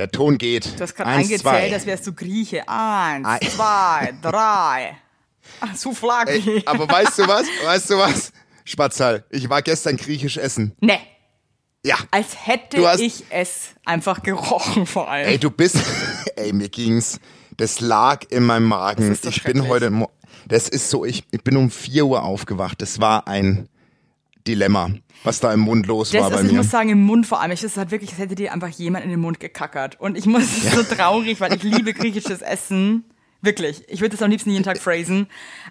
Der Ton geht. Du hast gerade eingezählt, zwei. als wärst du Grieche. Eins, Ein- zwei, drei. Souflaki. Ey, aber weißt du was? Weißt du was? Spatzal, ich war gestern griechisch essen. Ne, Ja. als hätte hast- ich es einfach gerochen vor allem. Ey, du bist, ey, mir ging's, das lag in meinem Magen. Das ich bin heute, das ist so, ich, ich bin um 4 Uhr aufgewacht. Das war ein Dilemma, was da im Mund los Das war ist, bei ich mir. muss sagen, im Mund vor allem. Es ist halt wirklich, als hätte dir einfach jemand in den Mund gekackert. Und ich muss, es ist so traurig, weil ich liebe griechisches Essen. Wirklich. Ich würde das am liebsten jeden Tag phrasen.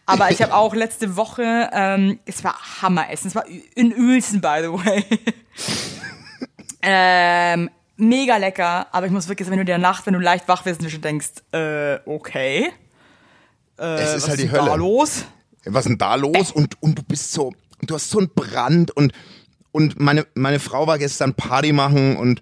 Aber ich habe auch letzte Woche, ähm, es war Hammeressen. Es war in Uelzen, by the way. ähm, mega lecker. Aber ich muss wirklich sagen, wenn du in der Nacht, wenn du leicht wach wirst und du schon denkst, äh, okay. Äh, es ist was halt die ist denn da Hölle. los? Was ist denn da los? Und, und du bist so, du hast so einen Brand und, und meine, meine Frau war gestern Party machen und,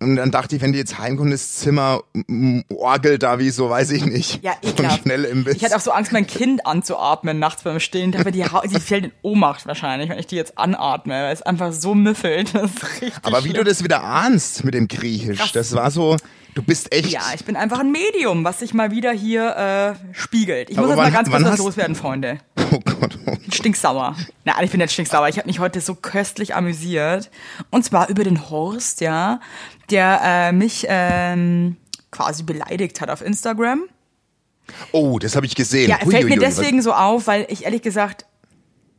und dann dachte ich, wenn die jetzt heimkommt, das Zimmer mm, orgelt da wie so, weiß ich nicht. Ja, ekelhaft. schnell im Biss. Ich hatte auch so Angst, mein Kind anzuatmen nachts beim Stehen. Aber die, die fällt in Ohnmacht wahrscheinlich, wenn ich die jetzt anatme, weil es einfach so müffelt. Das ist richtig Aber wie du schlimm. das wieder ahnst mit dem Griechisch, Krass. das war so, du bist echt. Ja, ich bin einfach ein Medium, was sich mal wieder hier äh, spiegelt. Ich Aber muss jetzt mal ganz kurz was loswerden, Freunde. Oh Gott. Oh. Stinksauer. Nein, ich bin nicht stinksauer. Ich habe mich heute so köstlich amüsiert. Und zwar über den Horst, ja, der äh, mich ähm, quasi beleidigt hat auf Instagram. Oh, das habe ich gesehen. Ja, fällt mir was- deswegen so auf, weil ich ehrlich gesagt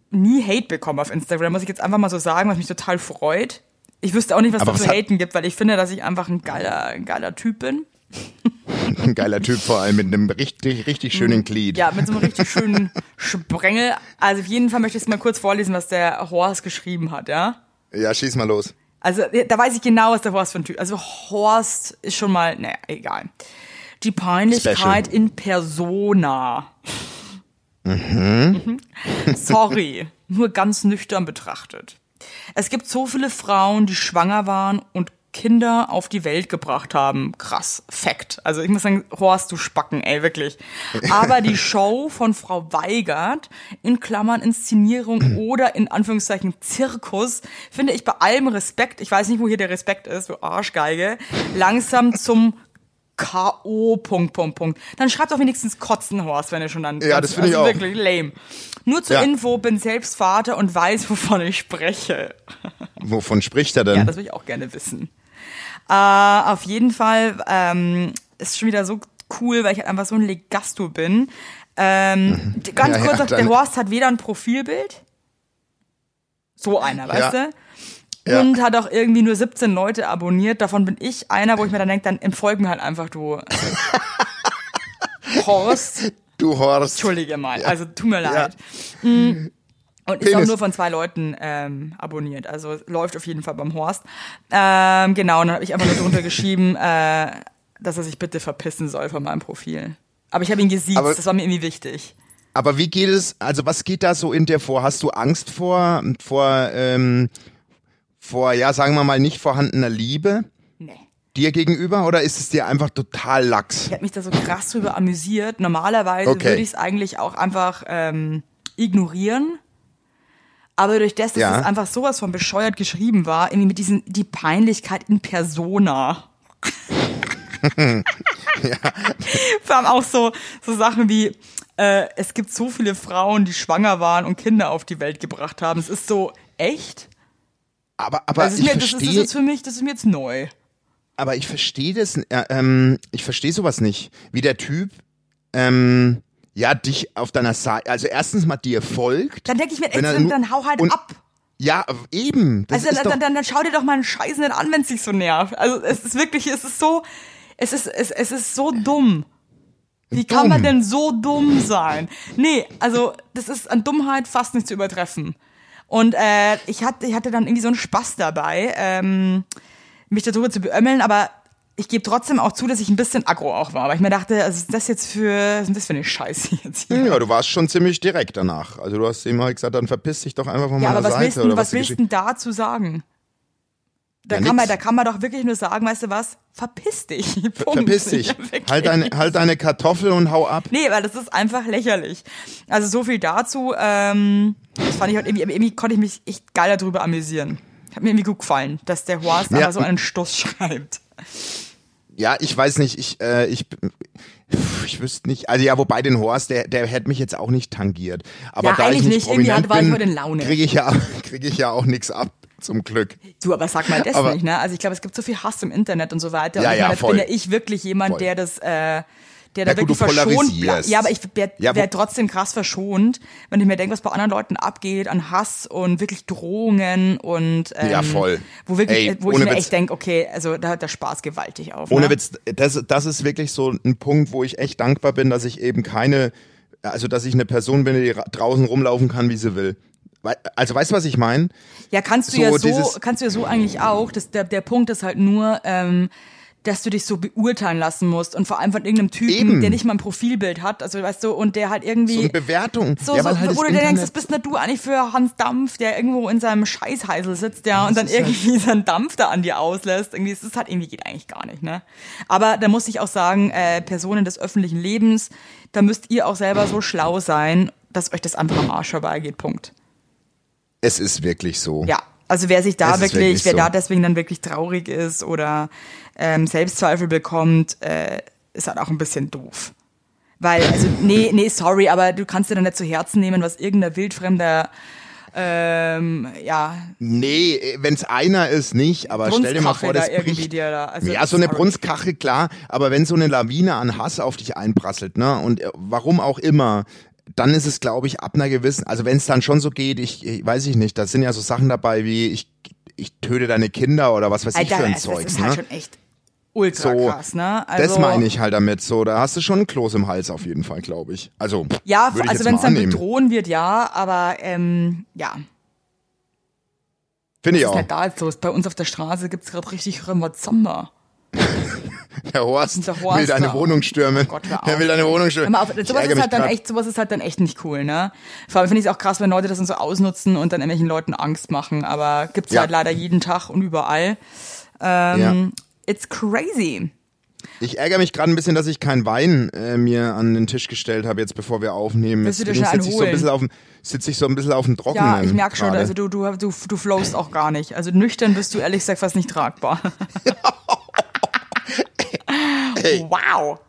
nie Hate bekomme auf Instagram, muss ich jetzt einfach mal so sagen, was mich total freut. Ich wüsste auch nicht, was Aber da was zu hat- haten gibt, weil ich finde, dass ich einfach ein geiler, ein geiler Typ bin. Ein geiler Typ vor allem mit einem richtig, richtig schönen Glied. Ja, mit so einem richtig schönen Sprengel. Also auf jeden Fall möchte ich es mal kurz vorlesen, was der Horst geschrieben hat, ja? Ja, schieß mal los. Also da weiß ich genau, was der Horst für ein Typ. Also Horst ist schon mal, naja, egal. Die Peinlichkeit Special. in Persona. Mhm. Sorry, nur ganz nüchtern betrachtet. Es gibt so viele Frauen, die schwanger waren und Kinder auf die Welt gebracht haben. Krass, Fact. Also ich muss sagen, Horst, du Spacken, ey, wirklich. Aber die Show von Frau Weigert, in Klammern Inszenierung oder in Anführungszeichen Zirkus, finde ich bei allem Respekt, ich weiß nicht, wo hier der Respekt ist, du Arschgeige, langsam zum K.O. Punkt, Punkt, Punkt. Dann schreibt doch wenigstens Kotzen, Horst, wenn ihr schon dann. Ja, das finde ich auch. Wirklich lame. Nur zur Ja. Info, bin selbst Vater und weiß, wovon ich spreche. Wovon spricht er denn? Ja, das will ich auch gerne wissen. Äh, auf jeden Fall ähm, ist schon wieder so cool, weil ich halt einfach so ein Legasto bin. Ähm, die- Ganz Ja, kurz, ja, der Horst hat weder ein Profilbild, so einer, weißt du? Ja. Und hat auch irgendwie nur 17 Leute abonniert. Davon bin ich einer, wo ich mir dann denke, dann entfolgen halt einfach du. Horst. du Horst. Entschuldige mal, also tut mir Ja. leid. Mm. Und ist auch Penis. nur von zwei Leuten ähm, abonniert. Also läuft auf jeden Fall beim Horst. Ähm, genau, und dann habe ich einfach nur drunter geschrieben, äh, dass er sich bitte verpissen soll von meinem Profil. Aber ich habe ihn gesiezt, das war mir irgendwie wichtig. Aber wie geht es, also was geht da so in dir vor? Hast du Angst vor, vor, ähm, vor, ja, sagen wir mal, nicht vorhandener Liebe Nee. dir gegenüber oder ist es dir einfach total lax? Ich habe mich da so krass drüber amüsiert. Normalerweise Okay. würde ich es eigentlich auch einfach ähm, ignorieren. Aber durch das, dass Ja. es einfach sowas von bescheuert geschrieben war, irgendwie mit diesen, die Peinlichkeit in Persona. Vor allem auch so, so Sachen wie, äh, es gibt so viele Frauen, die schwanger waren und Kinder auf die Welt gebracht haben. Es ist so, echt? Aber, aber Also ist ich mir, das, ist, das verstehe, ist für mich, das ist mir jetzt neu. aber ich verstehe das, äh, ähm, ich verstehe sowas nicht. Wie der Typ, ähm, ja, dich auf deiner Seite, also erstens mal dir folgt. Dann denke ich mir, echt, dann, dann hau halt und- ab. Ja, eben. Das Also dann, doch, dann, dann schau dir doch mal einen Scheiß nicht an, wenn es dich so nervt. Also es ist wirklich, es ist so, es ist, es, es ist so dumm. Wie kann man Dumm. denn so dumm sein? Nee, also das ist an Dummheit fast nicht zu übertreffen. Und äh, ich, hatte, ich hatte dann irgendwie so einen Spaß dabei, ähm, mich darüber zu beömmeln, aber ich gebe trotzdem auch zu, dass ich ein bisschen aggro auch war. Weil ich mir dachte, was ist das jetzt für, was ist das für eine Scheiße jetzt hier? ja, du warst schon ziemlich direkt danach. Also du hast halt gesagt, dann verpiss dich doch einfach von Ja, meiner aber was Seite. willst, du, oder was willst du dazu sagen? Da, Ja, kann man, da kann man doch wirklich nur sagen, weißt du was? Verpiss dich. Punkt. Verpiss dich. Ja, halt, deine, halt deine Kartoffel und hau ab. Nee, weil das ist einfach lächerlich. Also so viel dazu. Ähm, das fand ich halt irgendwie, irgendwie konnte ich mich echt geil darüber amüsieren. Hat mir irgendwie gut gefallen, dass der Horst Ja. einfach so einen Stuss schreibt. Ja, ich weiß nicht, ich, äh, ich, ich wüsste nicht, also ja, wobei den Horst, der, der hätte mich jetzt auch nicht tangiert. Aber Ja, da ich eigentlich nicht nicht, irgendwie prominent hat- war ich bin, heute in Laune. kriege ich ja, kriege ich ja auch nichts ab, zum Glück. Du, aber sag mal das Aber- nicht, ne? Also ich glaube, es gibt so viel Hass im Internet und so weiter. Ja, und ich ja, meine, voll. bin ja ich wirklich jemand, Voll. der das, äh, der da Ja, gut, wirklich verschont bleibt. Ja, aber ich wäre Ja, wär trotzdem krass verschont, wenn ich mir denke, was bei anderen Leuten abgeht, an Hass und wirklich Drohungen und ähm, Ja, voll. wo wirklich, Ey, wo ich mir Witz. echt denke, okay, also da hört der Spaß gewaltig auf. Ohne ne? Witz, das, das ist wirklich so ein Punkt, wo ich echt dankbar bin, dass ich eben keine, also dass ich eine Person bin, die ra- draußen rumlaufen kann, wie sie will. Also weißt du, was ich meine? Ja, kannst du So ja so, kannst du ja so eigentlich auch. Das, der, der Punkt ist halt nur, ähm, dass du dich so beurteilen lassen musst und vor allem von irgendeinem Typen, Eben. der nicht mal ein Profilbild hat, also weißt du, und der halt irgendwie So eine Bewertung. so, ja, so halt wo das du dir denkst, was bist denn du eigentlich für Hans Dampf, der irgendwo in seinem Scheißheisel sitzt, ja, und dann halt- irgendwie seinen Dampf da an dir auslässt. Irgendwie, das halt irgendwie geht eigentlich gar nicht, ne? Aber da muss ich auch sagen, äh, Personen des öffentlichen Lebens, da müsst ihr auch selber so schlau sein, dass euch das einfach am Arsch vorbeigeht. Punkt. Es ist wirklich so. Ja, also wer sich da wirklich, wirklich wer so. da deswegen dann wirklich traurig ist oder ähm, Selbstzweifel bekommt, äh, ist halt auch ein bisschen doof. Weil, also, nee, nee, sorry, aber du kannst dir dann nicht zu Herzen nehmen, was irgendein wildfremder, ähm, ja, Nee, wenn es einer ist, nicht, aber stell dir mal vor, das da bricht. dir da. Also, ja, so eine sorry. Brunstkache, klar, aber wenn so eine Lawine an Hass auf dich einprasselt, ne, und äh, warum auch immer, dann ist es, glaube ich, ab einer gewissen, also wenn es dann schon so geht, ich, ich weiß ich nicht, da sind ja so Sachen dabei wie, ich, ich töte deine Kinder oder was weiß ich Alter, für ein das Zeug, ist ne? halt schon echt ultra so, krass, ne? Also, das meine ich halt damit, so, da hast du schon ein Kloß im Hals auf jeden Fall, glaube ich. Also, Ja, ich also wenn es dann annehmen. bedrohen wird, ja, aber, ähm, ja. Finde ich Was ist auch. denn da jetzt los? Bei uns auf der Straße gibt's gerade richtig Rambazamba. Der Horst, Der Horst will deine. Wohnung stürmen. Oh Gott, er auf. will deine Wohnung stürmen. Mal auf, sowas ist halt dann grad. echt, sowas ist halt dann echt nicht cool, ne? Vor allem finde ich es auch krass, wenn Leute das dann so ausnutzen und dann irgendwelchen Leuten Angst machen, aber gibt's Ja. halt leider jeden Tag und überall. Ähm, It's crazy. Ich ärgere mich gerade ein bisschen, dass ich keinen Wein äh, mir an den Tisch gestellt habe, jetzt bevor wir aufnehmen. Jetzt sitze ich so ein holen? bisschen auf dem sitze ich so ein bisschen auf dem Trockenen. Ja, ich merk schon, also du, du, du, du flowst auch gar nicht. Also nüchtern bist du ehrlich gesagt fast nicht tragbar. Hey. Wow.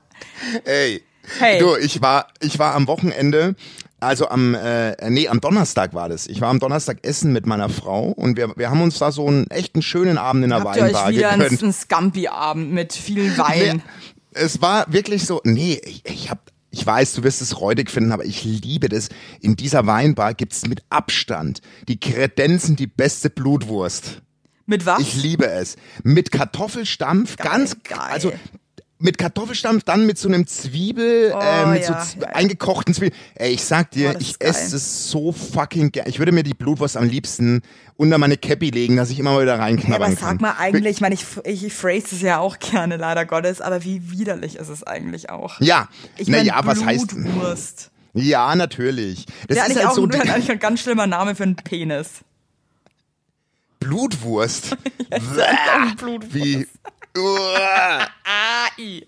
Ey. Hey. Du, ich war ich war am Wochenende also am, äh, nee, am Donnerstag war das. Ich war am Donnerstag essen mit meiner Frau und wir, wir haben uns da so einen echten schönen Abend in der Habt ihr euch Weinbar wieder einen, gegönnt. einen Scampi-Abend mit viel Wein? Nee, es war wirklich so, nee, ich, ich hab, ich weiß, du wirst es räudig finden, aber ich liebe das. In dieser Weinbar gibt's mit Abstand die Kredenzen die beste Blutwurst. Mit was? Ich liebe es. Mit Kartoffelstampf, ganz, geil. also mit Kartoffelstampf, dann mit so einem Zwiebel, Oh, äh, mit ja, so ja, ja. eingekochten Zwiebeln. Ey, ich sag dir, Oh, ich geil. esse es so fucking gern. Ich würde mir die Blutwurst am liebsten unter meine Cappy legen, dass ich immer mal wieder reinknabbern aber kann. sag mal eigentlich, ich meine, ich, ich, ich phrase es ja auch gerne, leider Gottes, aber wie widerlich ist es eigentlich auch? Ja, Ich na meine, ja, was heißt? Blutwurst. Ja, natürlich. Das Ja, ist halt auch so ein, ein ganz schlimmer Name für einen Penis. Blutwurst. Blutwurst. Wie. Ah, i.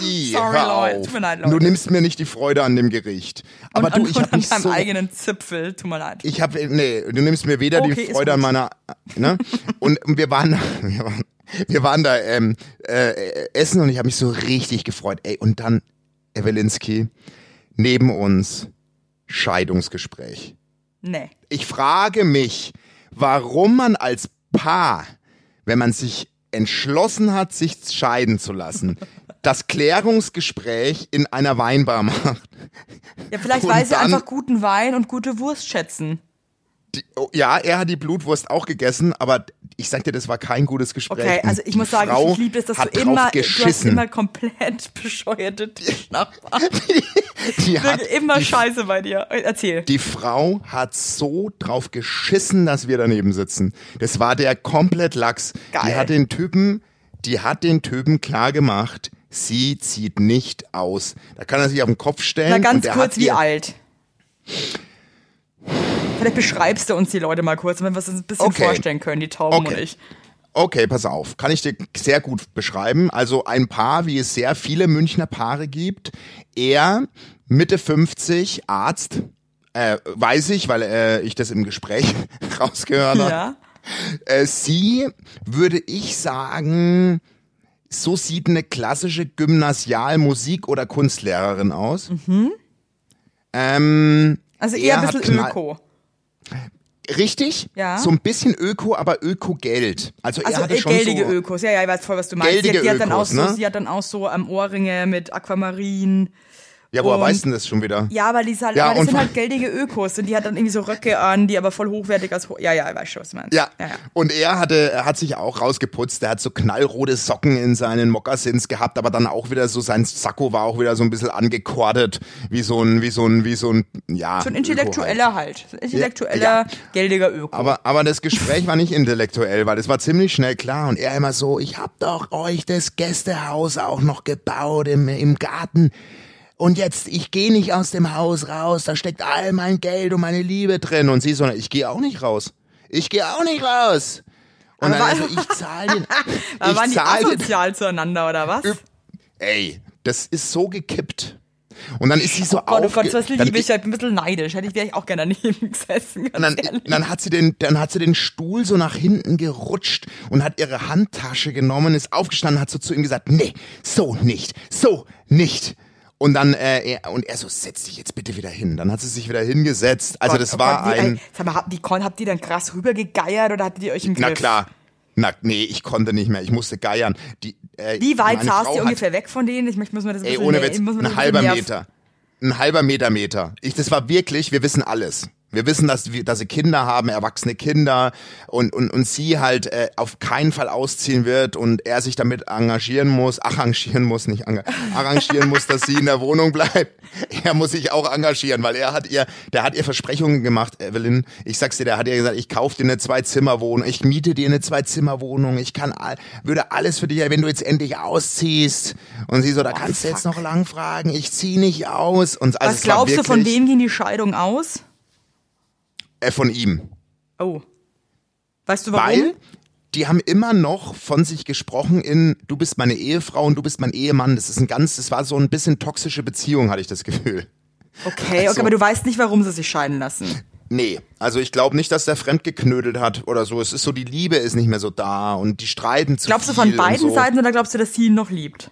i, Sorry, Leute. Tut mir leid, Du Leute. nimmst mir nicht die Freude an dem Gericht. Aber und, du, ich habe an deinem so. eigenen Zipfel, tut mir leid. Ich habe nee, du nimmst mir weder Okay, die Freude an meiner, ne? Und wir waren da, wir waren, wir waren da ähm, äh, essen und ich habe mich so richtig gefreut. Ey, und dann Ewelinski neben uns Scheidungsgespräch. Nee. Ich frage mich, warum man als Paar, wenn man sich entschlossen hat, sich scheiden zu lassen, das Klärungsgespräch in einer Weinbar macht. Ja, vielleicht Und weil sie dann- einfach guten Wein und gute Wurst schätzen. Die, oh, ja, er hat die Blutwurst auch gegessen, aber ich sag dir, das war kein gutes Gespräch. Okay, also ich Die muss sagen, Frau ich liebe es, dass du immer, du hast geschissen. immer komplett bescheuerte Tischnachbarn. die, hat, Wirklich immer die, Scheiße bei dir. Erzähl. die Frau hat so drauf geschissen, dass wir daneben sitzen. Das war der komplett Lachs. Die Geil. hat den Typen, die hat den Typen klar gemacht, sie zieht nicht aus. Da kann er sich auf den Kopf stellen. Na, ganz kurz, wie alt? Vielleicht beschreibst du uns die Leute mal kurz, damit wir uns ein bisschen Okay. vorstellen können, die Tauben Okay. und ich. Okay, pass auf. Kann ich dir sehr gut beschreiben. Also ein Paar, wie es sehr viele Münchner Paare gibt. Er, Mitte 50, Arzt. Äh, weiß ich, weil äh, ich das im Gespräch rausgehört habe. Ja. Äh, sie, würde ich sagen, so sieht eine klassische Gymnasial-Musik- oder Kunstlehrerin aus. Ähm, Also eher er ein bisschen Öko. Richtig, Ja. so ein bisschen Öko, aber Öko-Geld. Also, Also er hatte äh, schon geldige so, Ökos. Ja, ja, ich weiß voll, was du meinst. Geldige die, die hat dann auch Ökos, so, ne? sie hat dann auch so ähm, Ohrringe mit Aquamarin. Ja, woher weißt du denn das schon wieder? Ja, aber die, ist halt, Ja, das und sind halt geldige Ökos und die hat dann irgendwie so Röcke an, die aber voll hochwertig als ho Ja, ja, ich weiß schon, was du meinst. Ja. ja, und er hatte, er hat sich auch rausgeputzt. Er hat so knallrote Socken in seinen Mokassins gehabt, aber dann auch wieder so, sein Sakko war auch wieder so ein bisschen angekordet, wie so ein, wie so ein, wie so ein, ja. So ein intellektueller halt. So ein intellektueller, Ja. geldiger Öko. Aber, aber das Gespräch war nicht intellektuell, weil es war ziemlich schnell klar und er immer so, ich hab doch euch das Gästehaus auch noch gebaut im, im Garten. Und jetzt, ich gehe nicht aus dem Haus raus, da steckt all mein Geld und meine Liebe drin. Und sie so, ich gehe auch nicht raus. Ich gehe auch nicht raus. Und Aber dann also, ich zahle den, aber waren ich die zahle den, asozial zueinander, oder was? ey, das ist so gekippt. Und dann ist sie so Oh Gott, oh Gott, was dann liebe ich, ich ein bisschen neidisch. Hätte ich wäre ich auch gerne daneben gesessen. Und dann, dann hat sie den, dann hat sie den Stuhl so nach hinten gerutscht und hat ihre Handtasche genommen, ist aufgestanden, hat so zu ihm gesagt, nee, so nicht, so nicht. Und dann, äh, er, und er so, setz dich jetzt bitte wieder hin. Dann hat sie sich wieder hingesetzt. Also Gott, das oh war Gott, wie, ein, Sag mal, habt, die, habt ihr dann krass rübergegeiert oder hattet ihr euch im Griff? na klar. Na, nee, ich konnte nicht mehr. Ich musste geiern. Die, äh, Wie weit saß ihr ungefähr weg von denen? Ich möchte, muss mir das ein Ey, ohne Witz, ein halber Meter. Ein halber Meter Meter. Ich, das war wirklich, wir wissen alles. Wir wissen, dass, wir, dass sie Kinder haben, erwachsene Kinder und, und, und sie halt äh, auf keinen Fall ausziehen wird und er sich damit engagieren muss, arrangieren muss, nicht arrangieren muss, dass sie in der Wohnung bleibt. Er muss sich auch engagieren, weil er hat ihr, der hat ihr Versprechungen gemacht, Evelyn. Ich sag's dir, der hat ihr gesagt, ich kauf dir eine Zwei-Zimmer-Wohnung, ich miete dir eine Zwei-Zimmer-Wohnung, ich kann, all- würde alles für dich, wenn du jetzt endlich ausziehst. Und sie so, da kannst du jetzt noch lang fragen, ich zieh nicht aus. Und also Was glaubst du, von wem ging die Scheidung aus? Äh, von ihm. Oh. Weißt du warum? Weil die haben immer noch von sich gesprochen in du bist meine Ehefrau und du bist mein Ehemann. Das ist ein ganz, das war so ein bisschen toxische Beziehung, hatte ich das Gefühl. okay, okay, Also- aber du weißt nicht, warum sie sich scheiden lassen. Nee, also ich glaube nicht, dass der fremd geknödelt hat oder so. Es ist so, die Liebe ist nicht mehr so da und die streiten zu Glaubst du von beiden so. Seiten oder glaubst du, dass sie ihn noch liebt?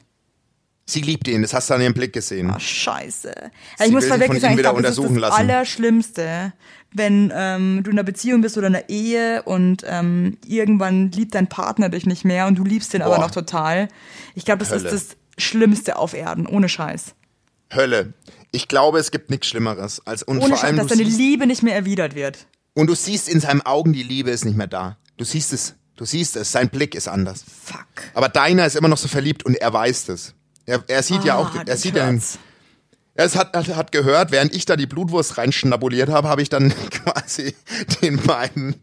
Sie liebt ihn, das hast du an ihrem Blick gesehen. Oh, scheiße. Ja, Sie ich muss mal wirklich sagen, ich glaube, das ist das lassen. Allerschlimmste, wenn ähm, du in einer Beziehung bist oder in einer Ehe und ähm, irgendwann liebt dein Partner dich nicht mehr und du liebst aber Boah. noch total. Ich glaube, das Hölle. ist das Schlimmste auf Erden, ohne Scheiß. Hölle. Ich glaube, es gibt nichts Schlimmeres als und Ohne vor Scheiß, allem dass deine Liebe nicht mehr erwidert wird. und du siehst in seinen Augen, die Liebe ist nicht mehr da. Du siehst es. Du siehst es. Sein Blick ist anders. Fuck. Aber deiner ist immer noch so verliebt und er weiß das. Er, er sieht ja auch, Ah, er das sieht ja, er hat, hat, hat gehört, während ich da die Blutwurst reinschnabuliert habe, habe ich dann quasi den beiden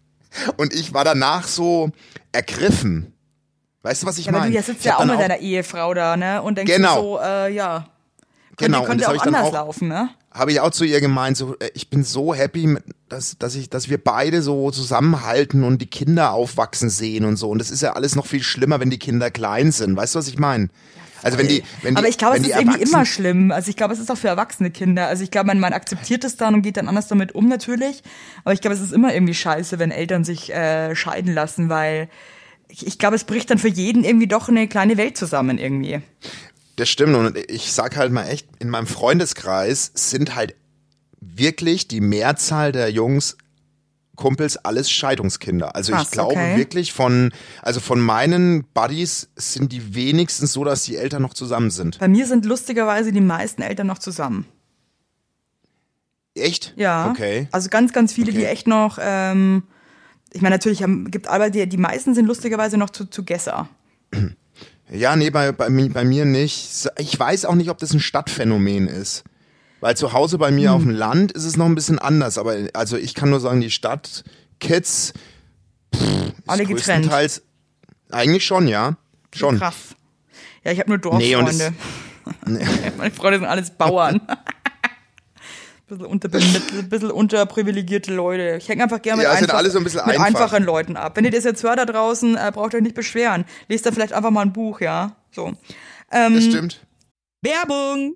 und ich war danach so ergriffen. Weißt du, was ich Ja, aber meine? du ja sitzt ja auch mit deiner Ehefrau da, ne? Und denkst Genau. so, äh, ja. Könnte, Genau, und könnte das auch ich dann anders auch- laufen, ne? habe ich auch zu ihr gemeint, so, äh, ich bin so happy, dass, dass, ich, dass wir beide so zusammenhalten und die Kinder aufwachsen sehen und so. Und das ist ja alles noch viel schlimmer, wenn die Kinder klein sind. Weißt du, was ich meine? Also wenn die, wenn die, Aber ich glaube, es ist irgendwie immer schlimm. Also ich glaube, es ist auch für erwachsene Kinder. Also ich glaube, man, man akzeptiert es dann und geht dann anders damit um natürlich. Aber ich glaube, es ist immer irgendwie scheiße, wenn Eltern sich äh, scheiden lassen, weil ich, ich glaube, es bricht dann für jeden irgendwie doch eine kleine Welt zusammen irgendwie. Das stimmt und ich sag halt mal echt, in meinem Freundeskreis sind halt wirklich die Mehrzahl der Jungs Kumpels alles Scheidungskinder. Also Krass, ich glaube okay. wirklich von, also von meinen Buddies sind die wenigstens so, dass die Eltern noch zusammen sind. Bei mir sind lustigerweise die meisten Eltern noch zusammen. Echt? Ja. Okay. Also ganz, ganz viele, die Okay. echt noch, ähm, ich meine, natürlich haben, gibt aber die, die meisten sind lustigerweise noch zu, zu Gesser. Ja, nee, bei, bei, bei mir nicht. Ich weiß auch nicht, ob das ein Stadtphänomen ist. Weil zu Hause bei mir auf dem Land ist es noch ein bisschen anders. Aber also ich kann nur sagen, die Stadt, Kids, Alle ist getrennt. größtenteils- Eigentlich schon, ja. Schon. Krass. Ja, ich habe nur Nee, und Dorffreunde. Meine Freunde sind alles Bauern. bisschen, unter, bisschen, unterprivilegierte Leute. Ich hänge einfach gerne mit, Ja, einfach, alle so ein mit einfach. einfachen Leuten ab. Wenn ihr das jetzt hört da draußen, äh, braucht euch nicht beschweren. Lest da vielleicht einfach mal ein Buch, ja. So. Das stimmt. Werbung!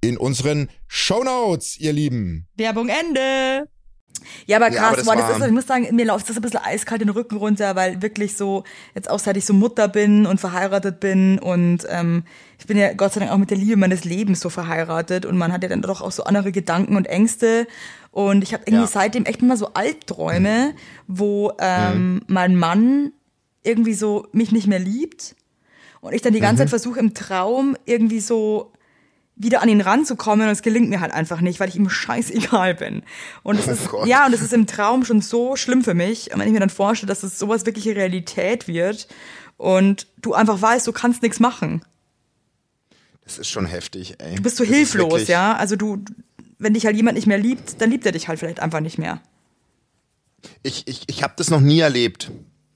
in unseren Shownotes, ihr Lieben. Werbung Ende. Ja, aber krass, ja, aber das boah, das ist, ich muss sagen, mir läuft das ein bisschen eiskalt den Rücken runter, weil wirklich so, jetzt auch seit ich so Mutter bin und verheiratet bin und ähm, ich bin ja Gott sei Dank auch mit der Liebe meines Lebens so verheiratet und man hat ja dann doch auch so andere Gedanken und Ängste und ich habe irgendwie ja. seitdem echt immer so Albträume, wo ähm, mhm. mein Mann irgendwie so mich nicht mehr liebt und ich dann die ganze mhm. Zeit versuche im Traum irgendwie so wieder an ihn ranzukommen und es gelingt mir halt einfach nicht, weil ich ihm scheißegal bin. Und es oh ist, Gott. ja, und es ist im Traum schon so schlimm für mich. Und wenn ich mir dann vorstelle, dass es sowas wirkliche Realität wird und du einfach weißt, du kannst nichts machen. Das ist schon heftig, ey. Du bist so das hilflos, ja. Also du, wenn dich halt jemand nicht mehr liebt, dann liebt er dich halt vielleicht einfach nicht mehr. Ich, ich, ich habe das noch nie erlebt.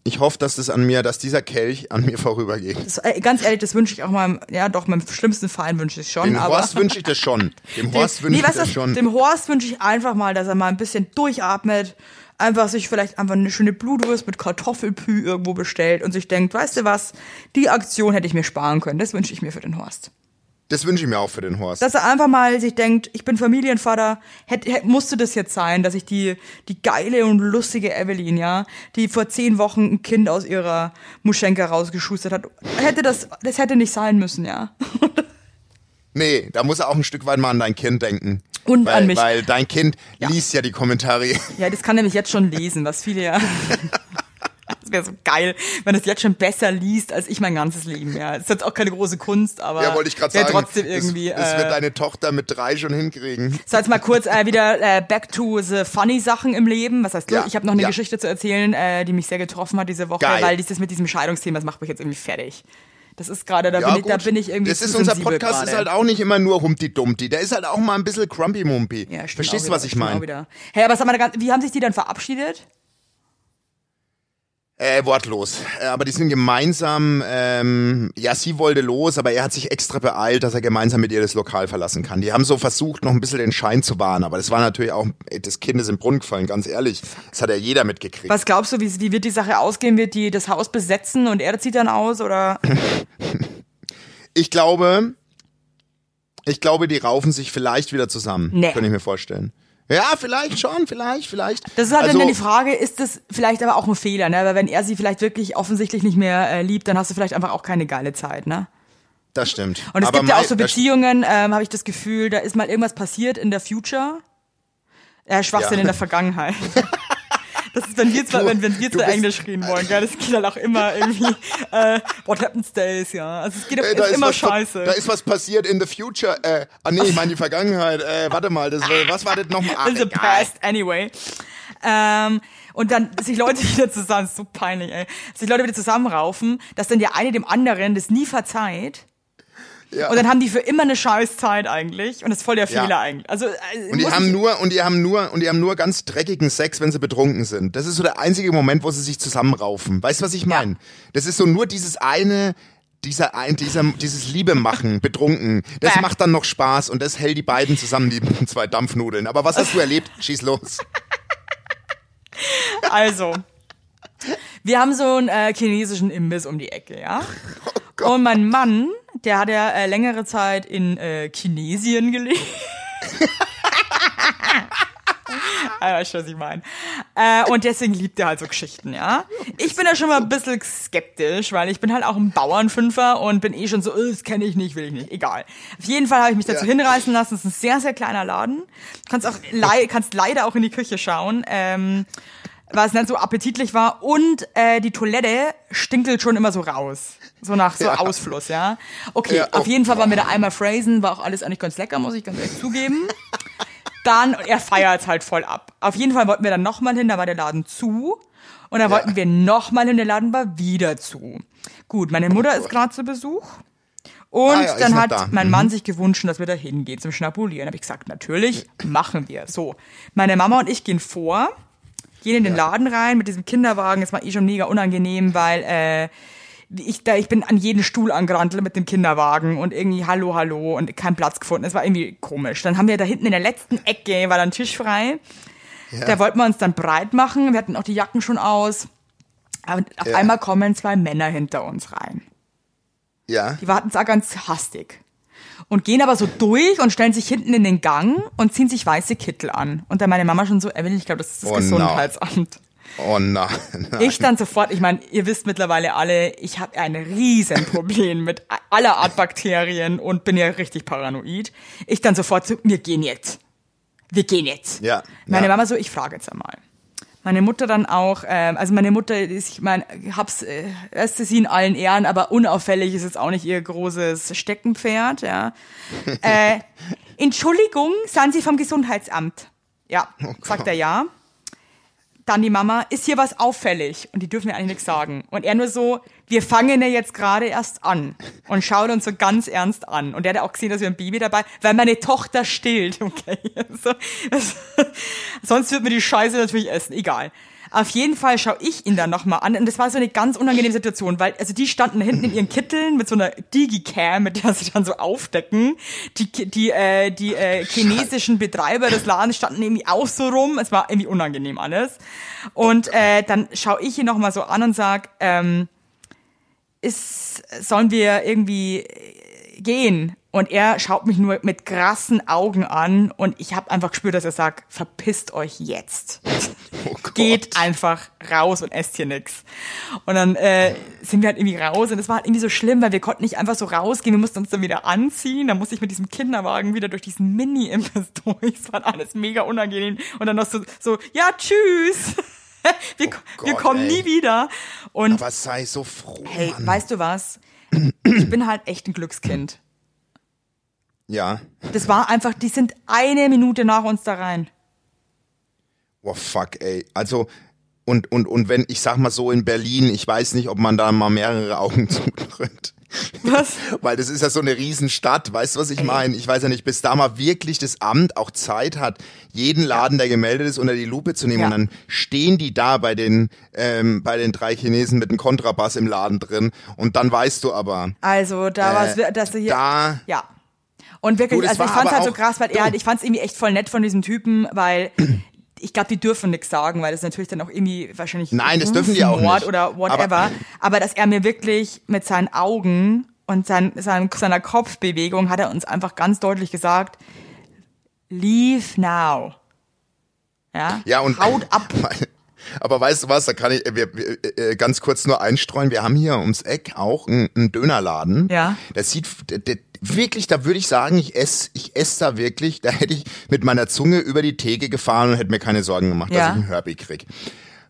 Ich hoffe, dass das an mir, dass dieser Kelch an mir vorübergeht. Das, äh, ganz ehrlich, das wünsche ich auch mal, ja doch, meinem schlimmsten Feind wünsche ich schon. Dem Horst wünsche ich das schon. Dem Horst wünsche nee, ich das schon. Dem Horst wünsche ich einfach mal, dass er mal ein bisschen durchatmet, einfach sich vielleicht einfach eine schöne Blutwurst mit Kartoffelpü irgendwo bestellt und sich denkt, weißt du was, die Aktion hätte ich mir sparen können. Das wünsche ich mir für den Horst. Das wünsche ich mir auch für den Horst. Dass er einfach mal sich denkt, ich bin Familienvater, hätte, hätte, musste das jetzt sein, dass ich die, die geile und lustige Evelyn, ja, die vor zehn Wochen ein Kind aus ihrer Muschenke rausgeschustert hat, hätte das, das hätte nicht sein müssen, ja. nee, da muss er auch ein Stück weit mal an dein Kind denken. Und weil, an mich. Weil dein Kind ja. liest ja die Kommentare. Ja, das kann nämlich jetzt schon lesen, was viele ja. Wäre so geil, wenn es jetzt schon besser liest als ich mein ganzes Leben. Ja, ist jetzt auch keine große Kunst, aber ja, wollte ich gerade sagen. trotzdem irgendwie. Das, das wird äh, deine Tochter mit drei schon hinkriegen. So jetzt mal kurz äh, wieder äh, back to the funny Sachen im Leben. Was heißt, ja, ich habe noch eine ja. Geschichte zu erzählen, äh, die mich sehr getroffen hat diese Woche, geil. weil dieses mit diesem Scheidungsthema, das macht mich jetzt irgendwie fertig. Das ist gerade, da, ja, bin ich, da bin ich irgendwie. Das ist unser Podcast grade. ist halt auch nicht immer nur Humpty Dumpty. Der ist halt auch mal ein bisschen Grumpy Mumpy. Ja, Verstehst du, was ich meine? Hey, aber sag mal, wie haben sich die dann verabschiedet? Äh, wortlos. Äh, aber die sind gemeinsam, ähm, ja, sie wollte los, aber er hat sich extra beeilt, dass er gemeinsam mit ihr das Lokal verlassen kann. Die haben so versucht, noch ein bisschen den Schein zu wahren, aber das war natürlich auch, das Kind ist im Brunnen gefallen, ganz ehrlich. Das hat ja jeder mitgekriegt. Was glaubst du, wie, wie wird die Sache ausgehen? Wird die das Haus besetzen und er zieht dann aus, oder? ich glaube, ich glaube, die raufen sich vielleicht wieder zusammen. Nee. Könnte ich mir vorstellen. Ja, vielleicht schon, vielleicht, vielleicht. Das ist halt also, dann die Frage, ist das vielleicht aber auch ein Fehler, ne? Weil wenn er sie vielleicht wirklich offensichtlich nicht mehr äh, liebt, dann hast du vielleicht einfach auch keine geile Zeit, ne? Das stimmt. Und es aber gibt ja auch so Beziehungen, ähm, habe ich das Gefühl, da ist mal irgendwas passiert in der Future. Äh, Schwachsinn ja. in der Vergangenheit. Das ist, wenn wir zwar, wenn, wenn wir zwar Englisch reden wollen, gell, das geht halt auch immer irgendwie, äh, what happens days, ja. Also es geht äh, ist immer scheiße. Da ist was passiert in the future, äh, ah nee, ich meine die Vergangenheit, äh, warte mal, das, was war das nochmal? In the past, anyway. Ähm, und dann sich Leute wieder zusammen, so peinlich, ey, sich Leute wieder zusammenraufen, dass dann der eine dem anderen das nie verzeiht ja. Und dann haben die für immer eine Scheißzeit eigentlich und das ist voll der Fehler ja. eigentlich. Also äh, und die haben nur und die haben nur und die haben nur ganz dreckigen Sex, wenn sie betrunken sind. Das ist so der einzige Moment, wo sie sich zusammenraufen. Weißt du, was ich meine? Ja. Das ist so nur dieses eine dieser ein dieser dieses Liebe machen betrunken. Das macht dann noch Spaß und das hält die beiden zusammen die zwei Dampfnudeln. Aber was hast du erlebt? Schieß los. Also Wir haben so einen äh, chinesischen Imbiss um die Ecke, ja. und mein Mann, der hat ja äh, längere Zeit in äh, Chinesien gelebt. Ah, weißt du, was ich meine. Äh, und deswegen liebt er halt so Geschichten, ja. Ich bin ja schon mal ein bisschen skeptisch, weil ich bin halt auch ein Bauernfünfer und bin eh schon so, oh, das kenne ich nicht, will ich nicht. Egal. Auf jeden Fall habe ich mich dazu ja. hinreißen lassen. Es ist ein sehr, sehr kleiner Laden. Du kannst auch le kannst leider auch in die Küche schauen. Ähm, weil es nicht so appetitlich war und äh, die Toilette stinkelt schon immer so raus. So nach so ja. Ausfluss, ja. Okay, ja, auf jeden Fall waren wir da einmal phrasen, war auch alles eigentlich ganz lecker, muss ich ganz ehrlich zugeben. dann, er feiert halt voll ab. Auf jeden Fall wollten wir dann nochmal hin, da war der Laden zu. Und dann ja. wollten wir nochmal hin, der Laden war wieder zu. Gut, meine Mutter ist gerade zu Besuch. Und ah, ja, dann hat da. mein Mann mhm. sich gewünscht, dass wir da hingehen zum Schnabulieren. Habe ich gesagt, natürlich machen wir. So, meine Mama und ich gehen vor, gehen in den ja. Laden rein mit diesem Kinderwagen. Das war eh schon mega unangenehm, weil äh, ich, da, ich bin an jeden Stuhl angerannt mit dem Kinderwagen und irgendwie Hallo, Hallo und kein Platz gefunden. Es war irgendwie komisch. Dann haben wir da hinten in der letzten Ecke, war dann Tisch frei. Ja. Da wollten wir uns dann breit machen. Wir hatten auch die Jacken schon aus. Aber auf ja. einmal kommen zwei Männer hinter uns rein. Ja. Die warten da ganz hastig. Und gehen aber so durch und stellen sich hinten in den Gang und ziehen sich weiße Kittel an. Und dann meine Mama schon so, Evelyn, ich glaube, das ist das oh Gesundheitsamt. No. Oh nein, nein. Ich dann sofort, ich meine, ihr wisst mittlerweile alle, ich habe ein Riesenproblem mit aller Art Bakterien und bin ja richtig paranoid. Ich dann sofort so, wir gehen jetzt. Wir gehen jetzt. Ja. Meine ja. Mama so, ich frage jetzt einmal. Meine Mutter dann auch, ähm, also meine Mutter ist, ich meine, hab's, äh, ist sie in allen Ehren, aber unauffällig ist jetzt auch nicht ihr großes Steckenpferd, ja. äh, Entschuldigung, sind Sie vom Gesundheitsamt? Ja, oh sagt er ja. Dann die Mama, ist hier was auffällig? Und die dürfen mir eigentlich nichts sagen. Und er nur so, wir fangen ja jetzt gerade erst an. Und schaut uns so ganz ernst an. Und er hat auch gesehen, dass wir ein Baby dabei, weil meine Tochter stillt. Okay. Also, also, sonst wird mir die Scheiße natürlich essen. Egal. Auf jeden Fall schaue ich ihn dann nochmal an. Und das war so eine ganz unangenehme Situation, weil, also die standen hinten in ihren Kitteln mit so einer Digicam, mit der sie dann so aufdecken. Die, die, äh, die äh, chinesischen Betreiber des Ladens standen irgendwie auch so rum. Es war irgendwie unangenehm alles. Und äh, dann schaue ich ihn nochmal so an und sag, ähm, ist, sollen wir irgendwie gehen? Und er schaut mich nur mit krassen Augen an und ich habe einfach gespürt, dass er sagt, verpisst euch jetzt. Oh Geht einfach raus und esst hier nix. Und dann äh, sind wir halt irgendwie raus und es war halt irgendwie so schlimm, weil wir konnten nicht einfach so rausgehen, wir mussten uns dann wieder anziehen, dann musste ich mit diesem Kinderwagen wieder durch diesen Mini-Imbiss durch. Es war alles mega unangenehm. Und dann noch so, so ja, tschüss. wir, oh Gott, wir kommen ey. nie wieder. Und Aber sei so froh. Hey, Mann. weißt du was? Ich bin halt echt ein Glückskind. Ja. Das war einfach, die sind eine Minute nach uns da rein. Oh fuck, ey. Also, und, und, und wenn, ich sag mal so in Berlin, ich weiß nicht, ob man da mal mehrere Augen zudrückt. Was? Weil das ist ja so eine Riesenstadt, weißt du, was ich meine? Ich weiß ja nicht, bis da mal wirklich das Amt auch Zeit hat, jeden Laden, der gemeldet ist, unter die Lupe zu nehmen. Ja. Und dann stehen die da bei den, ähm, bei den drei Chinesen mit einem Kontrabass im Laden drin. Und dann weißt du aber. Also da äh, war es, dass du hier. Da, ja. Und wirklich, Gut, also ich fand's halt so krass, weil er, ich fand's irgendwie echt voll nett von diesem Typen, weil ich glaube, die dürfen nichts sagen, weil das natürlich dann auch irgendwie wahrscheinlich Nein, das dürfen die auch nicht. oder whatever. Aber, aber, dass er mir wirklich mit seinen Augen und sein, sein, seiner Kopfbewegung hat er uns einfach ganz deutlich gesagt, leave now. Ja, ja und haut ab. Aber weißt du was, da kann ich wir, wir, äh, ganz kurz nur einstreuen. Wir haben hier ums Eck auch einen, einen Dönerladen. Ja. Der sieht, der, der, wirklich, da würde ich sagen, ich esse ich ess da wirklich, da hätte ich mit meiner Zunge über die Theke gefahren und hätte mir keine Sorgen gemacht, ja. dass ich einen Herbie krieg.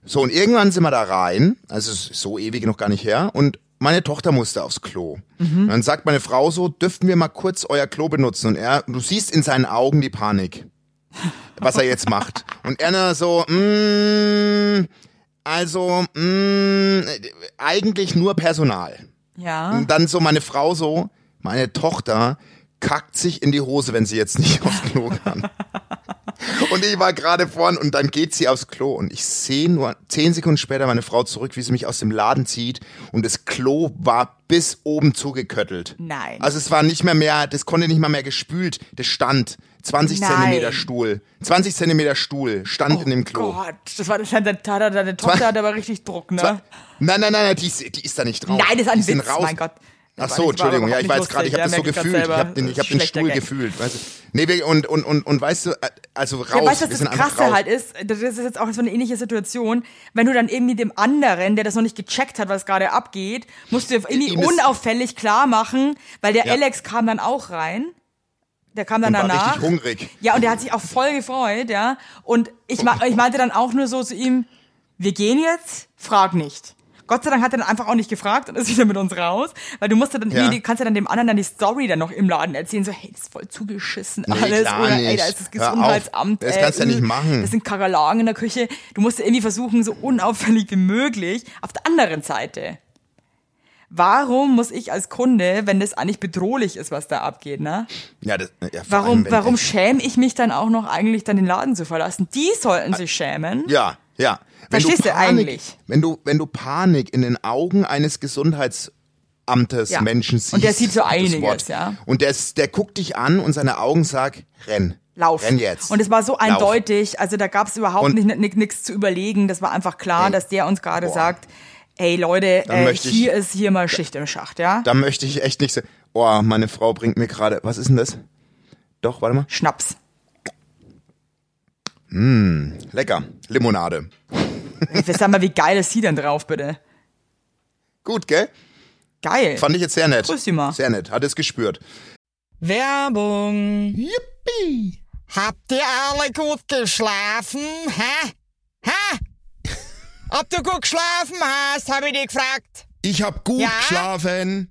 So, und irgendwann sind wir da rein, also so ewig noch gar nicht her, und meine Tochter musste aufs Klo. Mhm. Dann sagt meine Frau so, dürften wir mal kurz euer Klo benutzen? Und er, du siehst in seinen Augen die Panik, was er jetzt macht. Und er so, mm, also, mm, eigentlich nur Personal. Ja. Und dann so meine Frau so, meine Tochter kackt sich in die Hose, wenn sie jetzt nicht aufs Klo kann. und ich war gerade vorn und dann geht sie aufs Klo und ich sehe nur zehn Sekunden später meine Frau zurück, wie sie mich aus dem Laden zieht und das Klo war bis oben zugeköttelt. Nein. Also es war nicht mehr mehr, das konnte nicht mal mehr gespült, das stand. 20 Nein. Zentimeter Stuhl. 20 Zentimeter Stuhl stand in dem Klo. Oh Gott, das war das deine, deine, Tochter hat aber richtig Druck, ne? Nein, nein, nein, nein, die ist, die ist da nicht drauf. Nein, das ist ein die Witz, raus. mein Gott. Ach so, Entschuldigung, ja, ich weiß gerade, ich habe überhaupt das so gefühlt. ja, Ich habe den, ich hab den Stuhl Gag. gefühlt. Weißt du? Nee, und, und, und, und weißt du, also raus. Ja, weißt du, was das Krasse raus. halt ist? Das ist jetzt auch so eine ähnliche Situation. Wenn du dann irgendwie dem anderen, der das noch nicht gecheckt hat, was gerade abgeht, musst du irgendwie unauffällig klar machen, weil der Ja. Alex kam dann auch rein. Der kam dann Und war danach. richtig hungrig. Ja, und der hat sich auch voll gefreut, ja. Und ich, ich meinte dann auch nur so zu ihm, wir gehen jetzt, frag nicht. Gott sei Dank hat er dann einfach auch nicht gefragt und ist wieder mit uns raus, weil du musst ja dann, Ja. irgendwie, kannst ja dann dem anderen dann die Story dann noch im Laden erzählen, so, hey, das ist voll zugeschissen Nee, alles, oder ey, nicht. da ist das. Gesundheitsamt. Das äh, kannst du ja nicht machen. Das sind Kakerlaken in der Küche. Du musst irgendwie versuchen, so unauffällig wie möglich. Auf der anderen Seite, warum muss ich als Kunde, wenn das eigentlich bedrohlich ist, was da abgeht, ne? Ja, das, ja, Warum, allem, warum schäme ich mich dann auch noch eigentlich, dann den Laden zu verlassen? Die sollten sich schämen. Ja, ja. Wenn Verstehst du Panik, eigentlich? Wenn du, wenn du Panik in den Augen eines Gesundheitsamtes Ja. Menschen siehst. Und der sieht so einiges, Wort, ja. Und der, der guckt dich an und seine Augen sagen, renn. Lauf. Renn jetzt. Und es war so Lauf. eindeutig, also da gab es überhaupt Und- nicht nichts zu überlegen. Das war einfach klar, Ey. dass der uns gerade sagt, ey Leute, äh, ich- hier ist hier mal Schicht im Schacht, ja? Da möchte ich echt nicht sagen, oh, meine Frau bringt mir gerade, was ist denn das? Doch, warte mal. Schnaps. Lecker. Limonade. Ich sag mal, wie geil ist sie denn drauf, bitte? Gut, gell? Geil. Fand ich jetzt sehr nett. Grüß dich mal. Sehr nett. Hat es gespürt. Werbung. Yippie. Habt ihr alle gut geschlafen? Hä? Hä? Ob du gut geschlafen hast, habe ich dich gefragt. Ich hab gut Ja? geschlafen.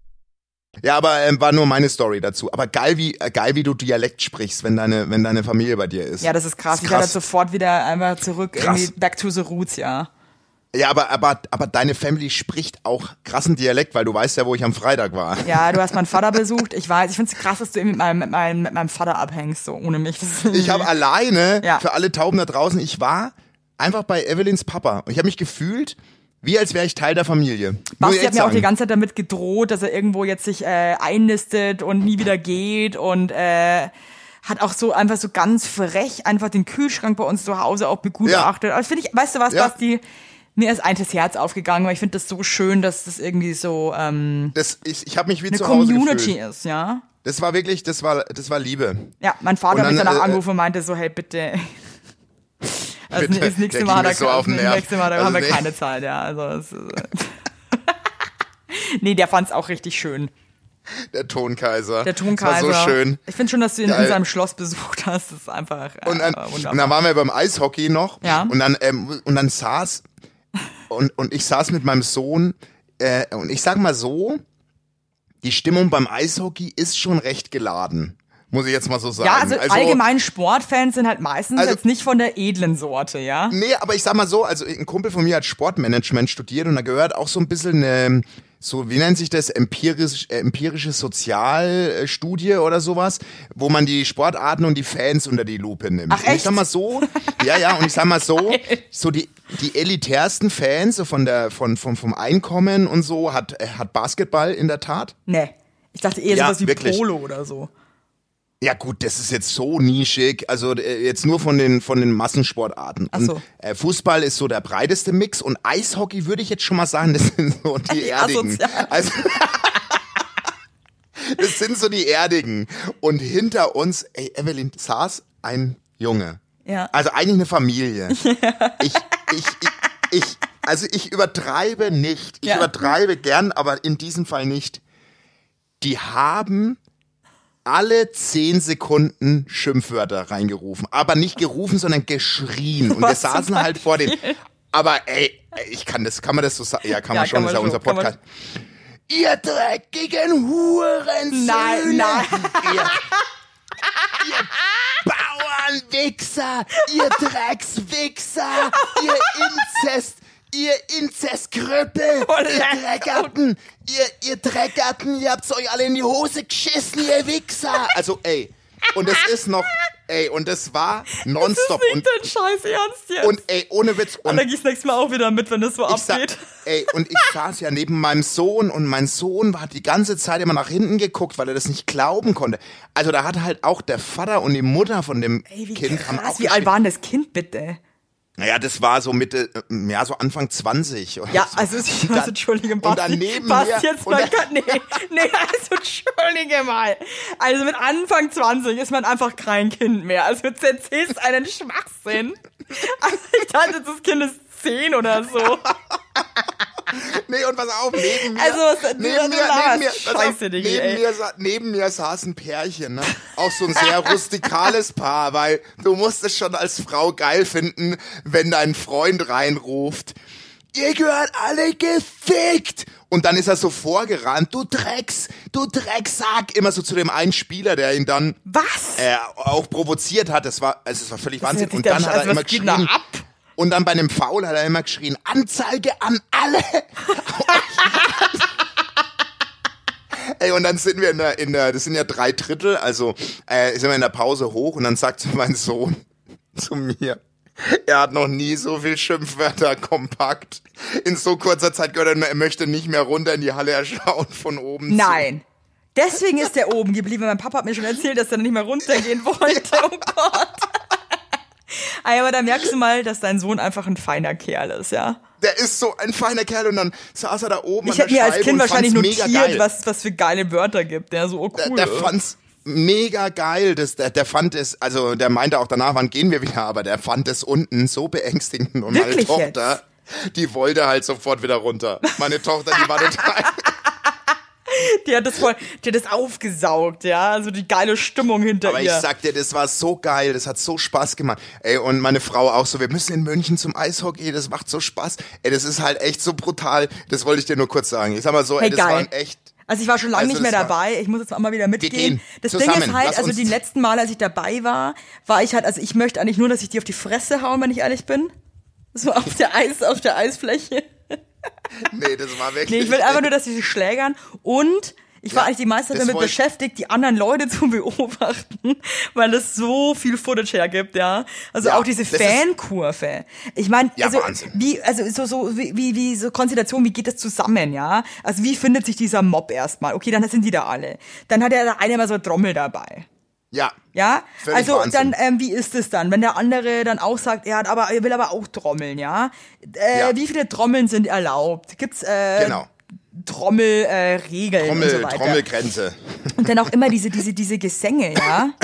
Ja, aber ähm, war nur meine Story dazu. Aber geil, wie äh, geil, wie du Dialekt sprichst, wenn deine, wenn deine Familie bei dir ist. Ja, das ist krass. Das Ich ist werde krass. sofort wieder einfach zurück, Krass. irgendwie back to the roots, ja. Ja, aber, aber, aber deine Family spricht auch krassen Dialekt, weil du weißt ja, wo ich am Freitag war. Ja, du hast meinen Vater besucht. Ich weiß, ich finde es krass, dass du irgendwie mit meinem, mit meinem, mit meinem Vater abhängst, so ohne mich. Ich habe alleine, Ja. für alle Tauben da draußen, ich war einfach bei Evelyns Papa. Und ich habe mich gefühlt, wie als wäre ich Teil der Familie. Basti hat mir auch die ganze Zeit damit gedroht, dass er irgendwo jetzt sich äh, einnistet und nie wieder geht und äh, hat auch so einfach so ganz frech einfach den Kühlschrank bei uns zu Hause auch begutachtet. Also finde ich, weißt du was, Ja. Basti? Mir ist eins das Herz aufgegangen, weil ich finde das so schön, dass das irgendwie so ähm, das, ich, ich habe mich wie eine zu Hause Community gefühlt. ist, ja. Das war wirklich, das war, das war Liebe. Ja, mein Vater Und hat mich dann, danach äh, angerufen und meinte so, hey, bitte. Also Bitte, das nächste Mal, da, so auf das nächste Mal, da Also haben wir nee. keine Zeit, ja. Also, es äh nee, der fand's auch richtig schön. Der Tonkaiser. Der Tonkaiser. Das war so schön. Ich finde schon, dass du ihn in Geil. seinem Schloss besucht hast. Das ist einfach äh, Und dann, wunderbar. und dann waren wir beim Eishockey noch. Ja. Und dann, ähm, und dann saß, und, und ich saß mit meinem Sohn, äh, und ich sag mal so, die Stimmung beim Eishockey ist schon recht geladen. Muss ich jetzt mal so sagen. Ja, also, allgemein Sportfans sind halt meistens Also- jetzt nicht von der edlen Sorte, ja? Nee, aber ich sag mal so, also ein Kumpel von mir hat Sportmanagement studiert und da gehört auch so ein bisschen eine, so, wie nennt sich das, empirisch, äh, empirische Sozialstudie oder sowas, wo man die Sportarten und die Fans unter die Lupe nimmt. Ach, Und ich echt? sag mal so, ja, ja, und ich sag mal so, so die, die elitärsten Fans, so von der, von, von, vom Einkommen und so, hat, äh, hat Basketball in der Tat. Nee. Ich dachte eher Ja, sowas wie wirklich. Polo oder so. Ja gut, das ist jetzt so nischig, also äh, jetzt nur von den von den Massensportarten. Ach so. Und, äh, Fußball ist so der breiteste Mix und Eishockey würde ich jetzt schon mal sagen, das sind so die erdigen. Asozial. Also das sind so die erdigen und hinter uns, ey Evelyn saß ein Junge. Ja. Also eigentlich eine Familie. Ich, ich, ich, ich, also ich übertreibe nicht. Ich Ja. übertreibe gern, aber in diesem Fall nicht. Die haben alle zehn Sekunden Schimpfwörter reingerufen. Aber nicht gerufen, sondern geschrien. Und wir Was saßen halt vor den. Aber ey, ich kann das, kann man das so sagen? Ja, kann Ja, man schon, kann das ist ja man unser man- Podcast. Ihr dreckigen Hurensöhne! Nein, nein. Ihr, ihr Bauernwichser! Ihr Dreckswichser! Ihr Inzest! Ihr Inzestkrüppel! Ihr Dreckerten! Ihr, ihr Dreckerten! Ihr habt's euch alle in die Hose geschissen, ihr Wichser! Also, ey. Und es ist noch, ey, und es war nonstop. Das ist Und, nicht dein Scheiß Ernst jetzt. und ey, ohne Witz. Und dann gehst nächstes Mal auch wieder mit, wenn das so abgeht. ey, und ich saß ja neben meinem Sohn und mein Sohn hat die ganze Zeit immer nach hinten geguckt, weil er das nicht glauben konnte. Also da hat halt auch der Vater und die Mutter von dem Ey, wie Kind haben krass, auch wie alt war denn das Kind bitte? Naja, das war so Mitte, äh, ja, so Anfang 20. Oder Ja, so. also, ich, Und also Entschuldige, und Basti, dann neben Basti mir, jetzt und mal, nee, nee, also Entschuldige mal. Also mit Anfang 20 ist man einfach kein Kind mehr. Also du erzählst einen Schwachsinn. Also ich dachte, das Kind ist 10 oder so. Nee, und pass auf, neben mir, Also, was- neben mir, neben mir, pass auf, Scheiße, Diggi, neben mir, sa- neben mir saß ein Pärchen, ne? Auch so ein sehr rustikales Paar, weil du musst es schon als Frau geil finden, wenn dein Freund reinruft, ihr gehört alle gefickt! Und dann ist er so vorgerannt, du Drecks, du Drecksack, immer so zu dem einen Spieler, der ihn dann Was? äh, auch provoziert hat. Das war, also es war völlig Wahnsinn. hört sich Und dann hat Scheiß- er immer geschrien. ab? Und dann bei einem Foul hat er immer geschrien, Anzeige an alle! Ey, und dann sind wir in der, in der, das sind ja drei Drittel, also äh, sind wir in der Pause hoch und dann sagt mein Sohn zu mir, er hat noch nie so viel Schimpfwörter kompakt in so kurzer Zeit gehört, er möchte nicht mehr runter in die Halle, er schaut von oben zu. Nein. Deswegen ist der oben geblieben. Mein Papa hat mir schon erzählt, dass er nicht mehr runtergehen wollte. Oh Gott. Aber da merkst du mal, dass dein Sohn einfach ein feiner Kerl ist, ja. Der ist so ein feiner Kerl und dann saß er da oben Ich der hätte mir als Kind wahrscheinlich notiert, was, was für geile Wörter gibt. Der so, oh Der, cool. der fand's mega geil. Das, der, der fand es, also der meinte auch danach, wann gehen wir wieder, aber der fand es unten so beängstigend und meine Wirklich Tochter, die wollte halt sofort wieder runter. Meine Tochter, die war total. die hat das voll, die hat das aufgesaugt, ja. Also die geile Stimmung hinter Aber ich ihr. sag dir, das war so geil, das hat so Spaß gemacht. Ey, und meine Frau auch so, wir müssen in München zum Eishockey, das macht so Spaß. Ey, das ist halt echt so brutal. Das wollte ich dir nur kurz sagen. Ich sag mal so, Hey, ey, das geil. waren echt. Also ich war schon lange Also nicht mehr dabei. Ich muss jetzt auch mal wieder mitgehen. gehen Das zusammen. Ding ist halt, Lass also die letzten Mal, als ich dabei war, war ich halt, also ich möchte eigentlich nur, dass ich die auf die Fresse hauen, wenn ich ehrlich bin. So auf der Eis, auf der Eisfläche. Nee, das war wirklich. Nee, ich will einfach nur, dass sie sich schlägern und ich war Ja, eigentlich die meiste Zeit damit beschäftigt, die anderen Leute zu beobachten, weil es so viel Footage hergibt, ja. Also Ja, auch diese Fankurve. Ich meine, Ja, also Wahnsinn. wie, also so, so wie, wie, wie so Konstellation, wie geht das zusammen, ja? Also wie findet sich dieser Mob erstmal? Okay, dann sind die da alle. Dann hat ja der eine mal so Trommel dabei. Ja. Ja, Völlig also Wahnsinn. dann, ähm, wie ist es dann, wenn der andere dann auch sagt, er hat aber, er will aber auch trommeln, ja? Äh, Ja. Wie viele Trommeln sind erlaubt? Gibt's äh, Genau. Trommelregeln äh, Regeln und Trommel, so weiter? Trommelgrenze. Und dann auch immer diese, diese, diese Gesänge, ja?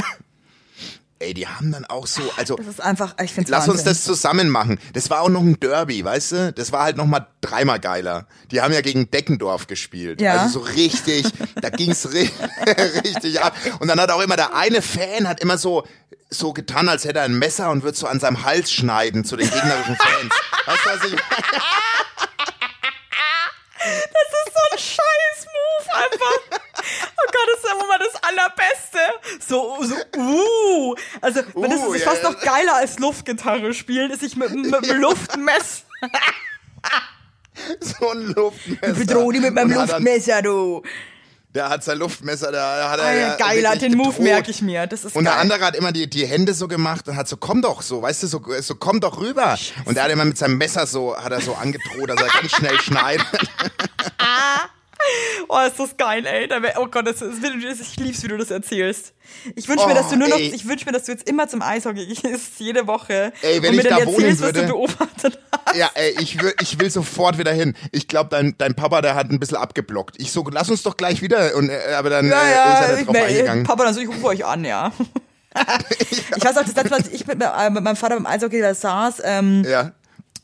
Ey, die haben dann auch so, also Das ist einfach, ich find's lass uns Wahnsinn. das zusammen machen. Das war auch noch ein Derby, weißt du? Das war halt noch mal dreimal geiler. Die haben ja gegen Deckendorf gespielt. Ja. Also so richtig, da ging's ri richtig ab. Und dann hat auch immer der eine Fan hat immer so so getan, als hätte er ein Messer und würde so an seinem Hals schneiden zu den gegnerischen Fans. weißt du, was ich meine? Das ist so ein scheiß Move einfach. Oh Gott, das ist ja mal das Allerbeste. So, so, uh. Also, wenn das Uh, ist ja, fast noch geiler als Luftgitarre spielen, ist sich mit, mit dem Luftmesser. so ein Luftmesser. Bedroh die mit meinem Luftmesser, du. Der hat sein Luftmesser, da hat er. Ah, ja, geiler, den Move gedroht. merke ich mir. Das ist Und geil. der andere hat immer die, die Hände so gemacht und hat so, komm doch so, weißt du, so, so komm doch rüber. Und der hat immer mit seinem Messer so, hat er so angedroht, dass er ganz schnell schneidet. Oh, ist das geil, ey. Oh Gott, das ist, ich lieb's, wie du das erzählst. Ich wünsche mir, Oh, dass du nur noch, ey. ich wünsche mir, dass du jetzt immer zum Eishockey gehst, jede Woche. Ey, wenn und mir ich dann da wohnen erzählst, was du würde- beobachtet hast. Ja, ey, ich will, ich will sofort wieder hin. Ich glaube, dein, dein Papa, der hat ein bisschen abgeblockt. Ich so, lass uns doch gleich wieder. Und, äh, aber dann Ja, äh, ja, ist er ich drauf mel- eingegangen. Papa, dann so, ich rufe euch an, ja. Ich weiß auch, das letzte Mal, als ich mit, äh, mit meinem Vater beim Eishockey da saß, ähm, Ja.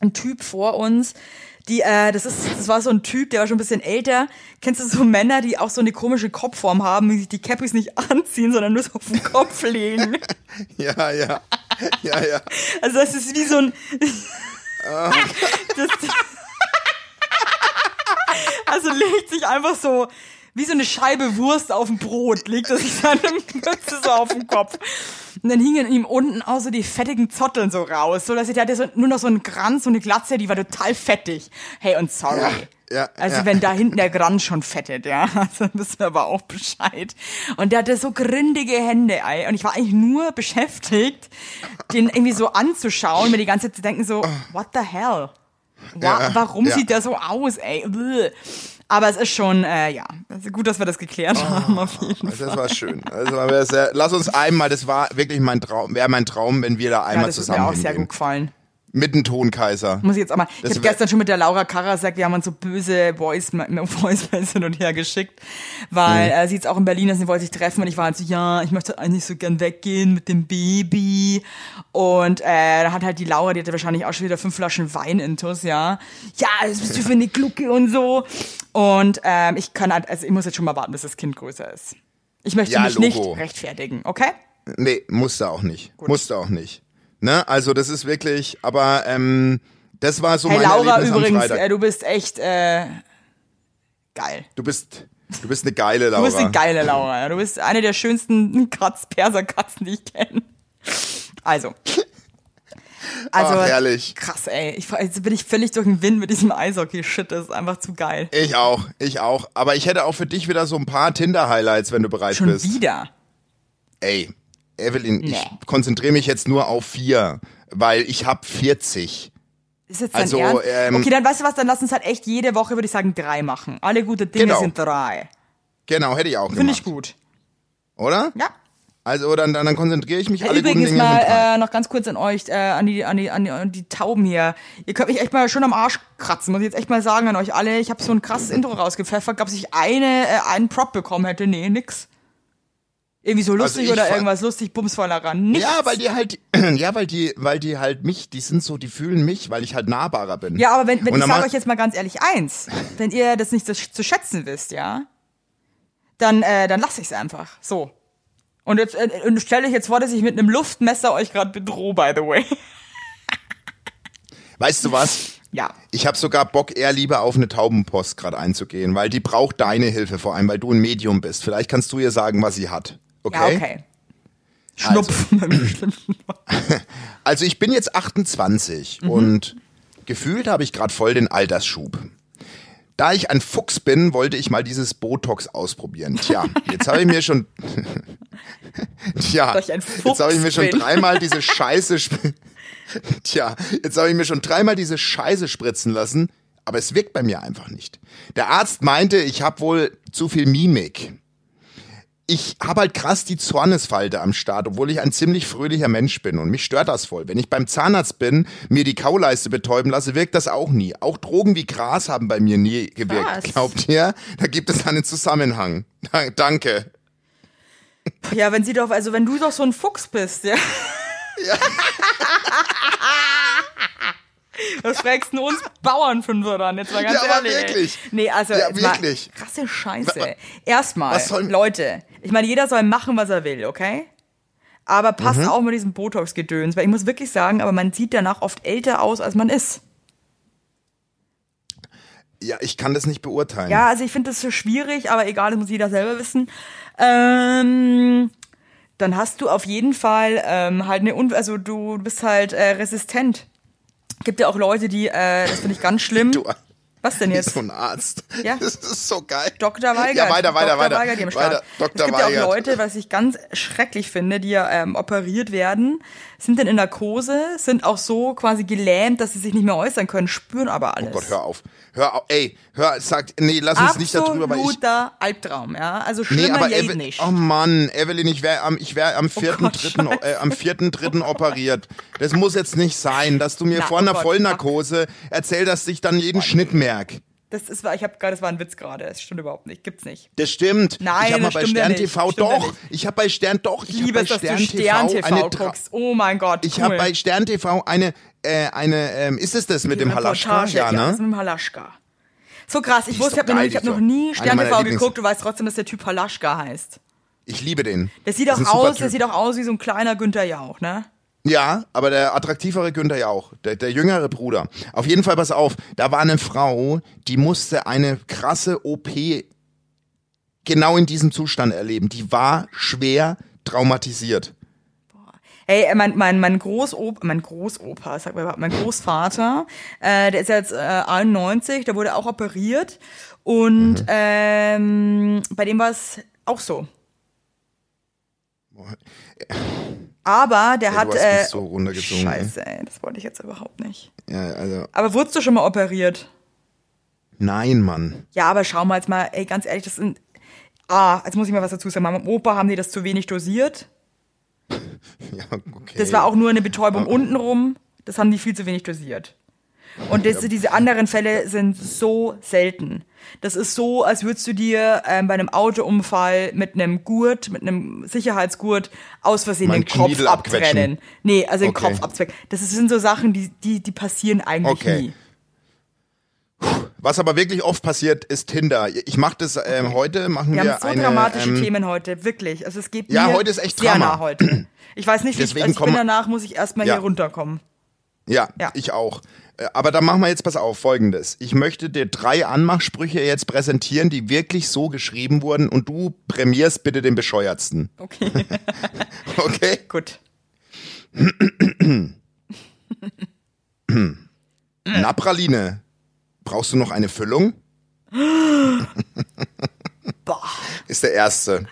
ein Typ vor uns, die, äh, das ist, das war so ein Typ, der war schon ein bisschen älter. Kennst du so Männer, die auch so eine komische Kopfform haben, die sich die Cappies nicht anziehen, sondern nur so auf den Kopf legen? Ja, ja. Ja, ja. Also das ist wie so ein. das, also legt sich einfach so wie so eine Scheibe Wurst auf dem Brot, legt er sich seine Mütze so auf den Kopf. Und dann hingen ihm unten auch so die fettigen Zotteln so raus, so dass ich, hatte so, nur noch so einen Kranz, so eine Glatze, die war total fettig. Hey, und sorry. Ja, ja, also ja. wenn da hinten der Kranz schon fettet, ja, also wissen wir aber auch Bescheid. Und der hatte so grindige Hände, ey. Und ich war eigentlich nur beschäftigt, den irgendwie so anzuschauen, mir die ganze Zeit zu denken so, what the hell? Wa Ja, warum sieht der so aus, ey? Bäh. Aber es ist schon, äh, ja, also gut, dass wir das geklärt haben, auf jeden Fall. Das war schön. Also, war sehr, lass uns einmal, das war wirklich mein Traum, wäre mein Traum, wenn wir da Ja, einmal das ist zusammen mir auch sehr hingehen. gut gefallen. Mit dem Tonkaiser. Muss ich jetzt auch mal. Ich Das habe wär- gestern schon mit der Laura Karasek, wir haben uns so böse Voice, Voice hin und her geschickt, weil Mhm. äh, sie jetzt auch in Berlin ist, sie wollte sich treffen und ich war halt so, ja, ich möchte eigentlich so gern weggehen mit dem Baby. Und äh, da hat halt die Laura, die hatte wahrscheinlich auch schon wieder fünf Flaschen Wein intus, ja. Ja, das bist du für eine Glucke und so. Und ähm, ich kann halt, also ich muss jetzt schon mal warten, bis das Kind größer ist. Ich möchte Ja, mich Logo. nicht rechtfertigen, okay? Nee, musste auch nicht. Musste auch nicht. Ne? Also das ist wirklich, aber ähm, das war so Hey mein Laura, Erlebnis am übrigens, Freitag. äh, du bist echt äh, geil. Du bist, du bist eine geile Laura. Du bist eine geile Laura. ja. Du bist eine der schönsten Katz Perserkatzen, die ich kenne. Also. Also, Ach, herrlich. krass, ey. Ich, jetzt bin ich völlig durch den Wind mit diesem Eishockey-Shit. Das ist einfach zu geil. Ich auch, ich auch. Aber ich hätte auch für dich wieder so ein paar Tinder-Highlights, wenn du bereit Schon bist. wieder. Ey, Evelyn, ich Nee. konzentriere mich jetzt nur auf vier, weil ich hab 40. Ist jetzt dein Also, ähm, okay, dann weißt du was, dann lass uns halt echt jede Woche, würde ich sagen, drei machen. Alle gute Dinge Genau. sind drei. Genau, hätte ich auch Finde ich gut. Oder? Ja. Also dann, dann, dann konzentriere ich mich Hey, alle guten Übrigens Dinge mal äh, noch ganz kurz an euch, äh, an, die, an, die, an, die, an die Tauben hier. Ihr könnt mich echt mal schon am Arsch kratzen, muss ich jetzt echt mal sagen an euch alle. Ich habe so ein krasses Intro rausgepfeffert. Gab ich eine, äh, einen Prop bekommen hätte? Nee, nix. Irgendwie so lustig Also ich oder irgendwas lustig, bumsvoller ran. Nichts. Ja, weil die halt, ja, weil die, weil die halt mich, die sind so, die fühlen mich, weil ich halt nahbarer bin. Ja, aber wenn, wenn ich sage euch jetzt mal ganz ehrlich eins, wenn ihr das nicht zu, zu schätzen wisst, ja, dann, äh, dann lasse ich es einfach. So. Und jetzt äh, und stellt euch jetzt vor, dass ich mit einem Luftmesser euch gerade bedrohe, by the way. Weißt du was? ja. Ich habe sogar Bock, eher lieber auf eine Taubenpost gerade einzugehen, weil die braucht deine Hilfe vor allem, weil du ein Medium bist. Vielleicht kannst du ihr sagen, was sie hat. Okay? Ja, okay. Schnupfen im schlimmsten. Also ich bin jetzt 28 Mhm. und gefühlt habe ich gerade voll den Altersschub. Da ich ein Fuchs bin, wollte ich mal dieses Botox ausprobieren. Tja, jetzt habe ich mir schon Tja, jetzt habe ich mir schon dreimal diese Scheiße Tja, jetzt habe ich mir schon dreimal diese Scheiße spritzen lassen, aber es wirkt bei mir einfach nicht. Der Arzt meinte, ich habe wohl zu viel Mimik. Ich habe halt krass die Zornesfalte am Start, obwohl ich ein ziemlich fröhlicher Mensch bin und mich stört das voll. Wenn ich beim Zahnarzt bin, mir die Kauleiste betäuben lasse, wirkt das auch nie. Auch Drogen wie Gras haben bei mir nie gewirkt. Was? Glaubt ihr? Da gibt es einen Zusammenhang. Da- Danke. Ja, wenn sie doch, also wenn du doch so ein Fuchs bist, ja. Was fragst du uns Bauernfünfer dann? Jetzt mal ganz Ja, aber ehrlich. ey. wirklich. Nee, also Ja, wirklich. krasse Scheiße. Erstmal, Leute, ich meine, jeder soll machen, was er will, okay? Aber passt Mhm. auch mit diesem Botox-Gedöns, weil ich muss wirklich sagen, aber man sieht danach oft älter aus, als man ist. Ja, ich kann das nicht beurteilen. Ja, also ich finde das so schwierig, aber egal, das muss jeder selber wissen. Ähm, dann hast du auf jeden Fall ähm, halt eine, Un also du bist halt äh, resistent. Gibt ja auch Leute, die, äh, das finde ich ganz schlimm. Du, Was denn jetzt? so ein Arzt. Ja. Das ist so geil. Dr. Weigert. Ja, weiter, weiter, Dr. weiter. Weigert, die am Start. Weiter, Dr. Es gibt ja Weigert. auch Leute, was ich ganz schrecklich finde, die ja ähm, operiert werden, sind dann in Narkose, sind auch so quasi gelähmt, dass sie sich nicht mehr äußern können, spüren aber alles. Oh Gott, hör auf. Hör auf. Ey, hör, sag, nee, lass uns nicht darüber, weil ich. Absoluter Albtraum, ja. Also Nee, schlimmer aber geht Eve- nicht. Oh Mann, Evelyn, ich wäre am, ich wär am vierten, Oh Gott, dritten, äh, am vierten, dritten operiert. Das muss jetzt nicht sein, dass du mir Na, vor oh einer Gott, Vollnarkose erzählst, dass ich dann jeden Schnitt merk. Das ist, ich habe gerade, das war ein Witz gerade. Das stimmt überhaupt nicht. Gibt's nicht. Das stimmt. Nein, ich habe mal das bei stimmt ja Stern nicht. TV Stimmt ja doch. nicht. Ich habe bei Stern doch. Ich, liebe es, dass Stern du Stern TV eine Tra- guckst. Oh mein Gott. Ich cool. habe bei Stern TV eine, äh, eine, ähm, ist es das mit dem Halaschka? Reportage, Ja, das ne? mit dem Halaschka. So krass. Ich wusste, ich habe noch, die hab nie Stern TV Lieblings- geguckt. Du weißt trotzdem, dass der Typ Halaschka heißt. Ich liebe den. Der sieht Das auch aus, der sieht auch aus wie so ein kleiner Günther Jauch, ne? Ja, aber der attraktivere Günther ja auch. Der, der jüngere Bruder. Auf jeden Fall, pass auf. Da war eine Frau, die musste eine krasse OP genau in diesem Zustand erleben. Die war schwer traumatisiert. Ey, mein, mein, mein Großopa, mein Großopa, sag mal mein Großvater, äh, der ist jetzt äh, 91, der wurde auch operiert und Mhm. ähm, bei dem war es auch so. Aber der Ey, hat du hast äh, so runtergezogen. Scheiße, ey, das wollte ich jetzt überhaupt nicht. Ja, also, Aber wurdest du schon mal operiert? nein, Mann. Ja, aber schau mal jetzt mal, ey, ganz ehrlich, das sind. Ah, jetzt muss ich mal was dazu sagen. Meinem Opa haben die das zu wenig dosiert. Ja, okay. Das war auch nur eine Betäubung untenrum. Das haben die viel zu wenig dosiert. Und das, diese anderen Fälle sind so selten. Das ist so, als würdest du dir ähm, bei einem Autounfall mit einem Gurt, mit einem Sicherheitsgurt aus Versehen Mein den Kopf Kniedel abquetschen. abtrennen. Nee, also den Okay. Kopf abzwecken. Das sind so Sachen, die, die, die passieren eigentlich Okay. nie. Was aber wirklich oft passiert, ist Tinder. Ich mache das ähm, heute, machen wir, Wir haben so eine, dramatische ähm, Themen heute, wirklich. Also es geht Ja, mir heute ist echt sehr Drama. nah heute. Ich weiß nicht, wie ich, Deswegen also ich bin danach, muss ich erstmal Ja. hier runterkommen. Ja, Ja. ich auch. Äh, Aber dann machen wir jetzt pass auf, folgendes. Ich möchte dir drei Anmachsprüche jetzt präsentieren, die wirklich so geschrieben wurden und du prämierst bitte den bescheuertsten. Okay, Okay? gut. Na, Praline, brauchst du noch eine Füllung? Boah. Ist der erste. Alter.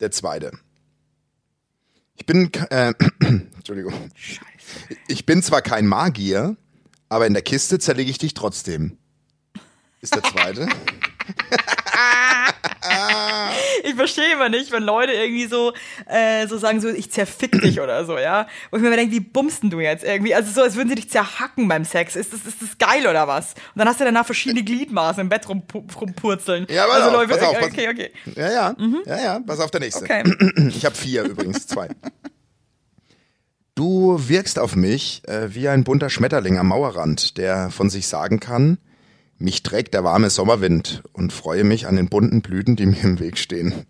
Der zweite. Ich bin, äh, Entschuldigung. Scheiße. Ich bin zwar kein Magier, aber in der Kiste zerlege ich dich trotzdem. Ist der zweite. Ich verstehe immer nicht, wenn Leute irgendwie so, äh, so sagen, so, ich zerfick dich oder so, ja. Wo ich mir immer denke, wie bummst denn du jetzt irgendwie? Also so, als würden sie dich zerhacken beim Sex. Ist das, ist das geil oder was? Und dann hast du danach verschiedene Gliedmaßen im Bett rumpu- rumpurzeln. Ja, pass also auf, Leute, pass auf, okay, okay. Ja, ja. Ja, ja. Pass auf der nächste. Okay. Ich habe vier übrigens, zwei. Du wirkst auf mich äh, wie ein bunter Schmetterling am Mauerrand, der von sich sagen kann, mich trägt der warme Sommerwind und freue mich an den bunten Blüten, die mir im Weg stehen.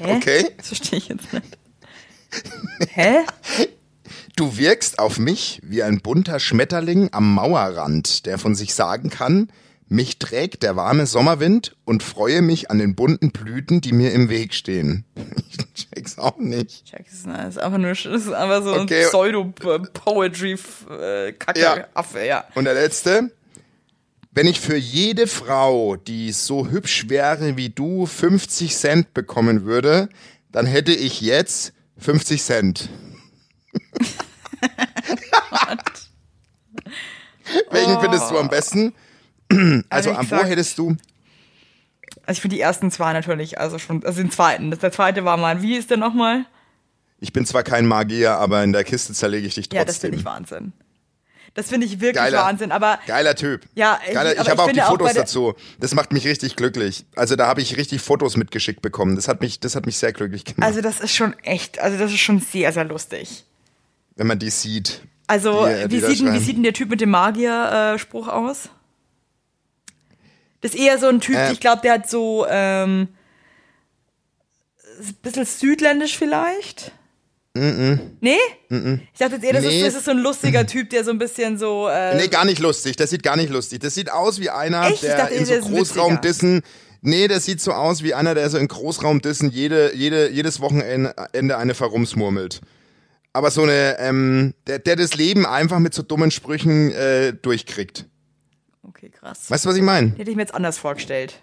Hä? Okay? Das verstehe ich jetzt nicht. Hä? Du wirkst auf mich wie ein bunter Schmetterling am Mauerrand, der von sich sagen kann, mich trägt der warme Sommerwind und freue mich an den bunten Blüten, die mir im Weg stehen. Ich check's auch nicht. Check, das ist. Einfach nur, ist einfach so Okay. ein Pseudo-Poetry-Kacke, Ja. Affe, ja. Und der letzte. Wenn ich für jede Frau, die so hübsch wäre wie du, 50 Cent bekommen würde, dann hätte ich jetzt 50 Cent. Welchen findest du am besten? Also, Ehrlich am wo gesagt- hättest du? Also ich finde die ersten zwei natürlich, also schon, also den zweiten. Das, der zweite war mal, wie ist der nochmal? Ich bin zwar kein Magier, aber in der Kiste zerlege ich dich trotzdem. Ja, das finde ich Wahnsinn. Das finde ich wirklich Geiler. Wahnsinn, aber Geiler Typ. Ja, ich- Geiler, ich, aber habe ich auch die auch Fotos der- dazu. Das macht mich richtig glücklich. Also da habe ich richtig Fotos mitgeschickt bekommen. Das hat mich, das hat mich sehr glücklich gemacht, also das ist schon echt, also das ist schon sehr, sehr lustig. wenn man die sieht. Also, Die, äh, die wie, da sieht, wie sieht denn der Typ mit dem Magier-Spruch aus? Das ist eher so ein Typ, Äh. ich glaube, der hat so ähm, ein bisschen südländisch vielleicht. Nee? Ich dachte jetzt eher, das, Nee. ist, das ist so ein lustiger Typ, der so ein bisschen so. Äh, Nee, gar nicht lustig. Das sieht gar nicht lustig. Das sieht aus wie einer, Echt? Der dachte, in so Großraumdissen Nee, der sieht so aus wie einer, der so in Großraumdissen jede, jede, jedes Wochenende eine verrumsmurmelt. Aber so eine, ähm, der, der das Leben einfach mit so dummen Sprüchen äh, durchkriegt. Okay, krass. Weißt du, was ich meine? Hätte ich mir jetzt anders vorgestellt.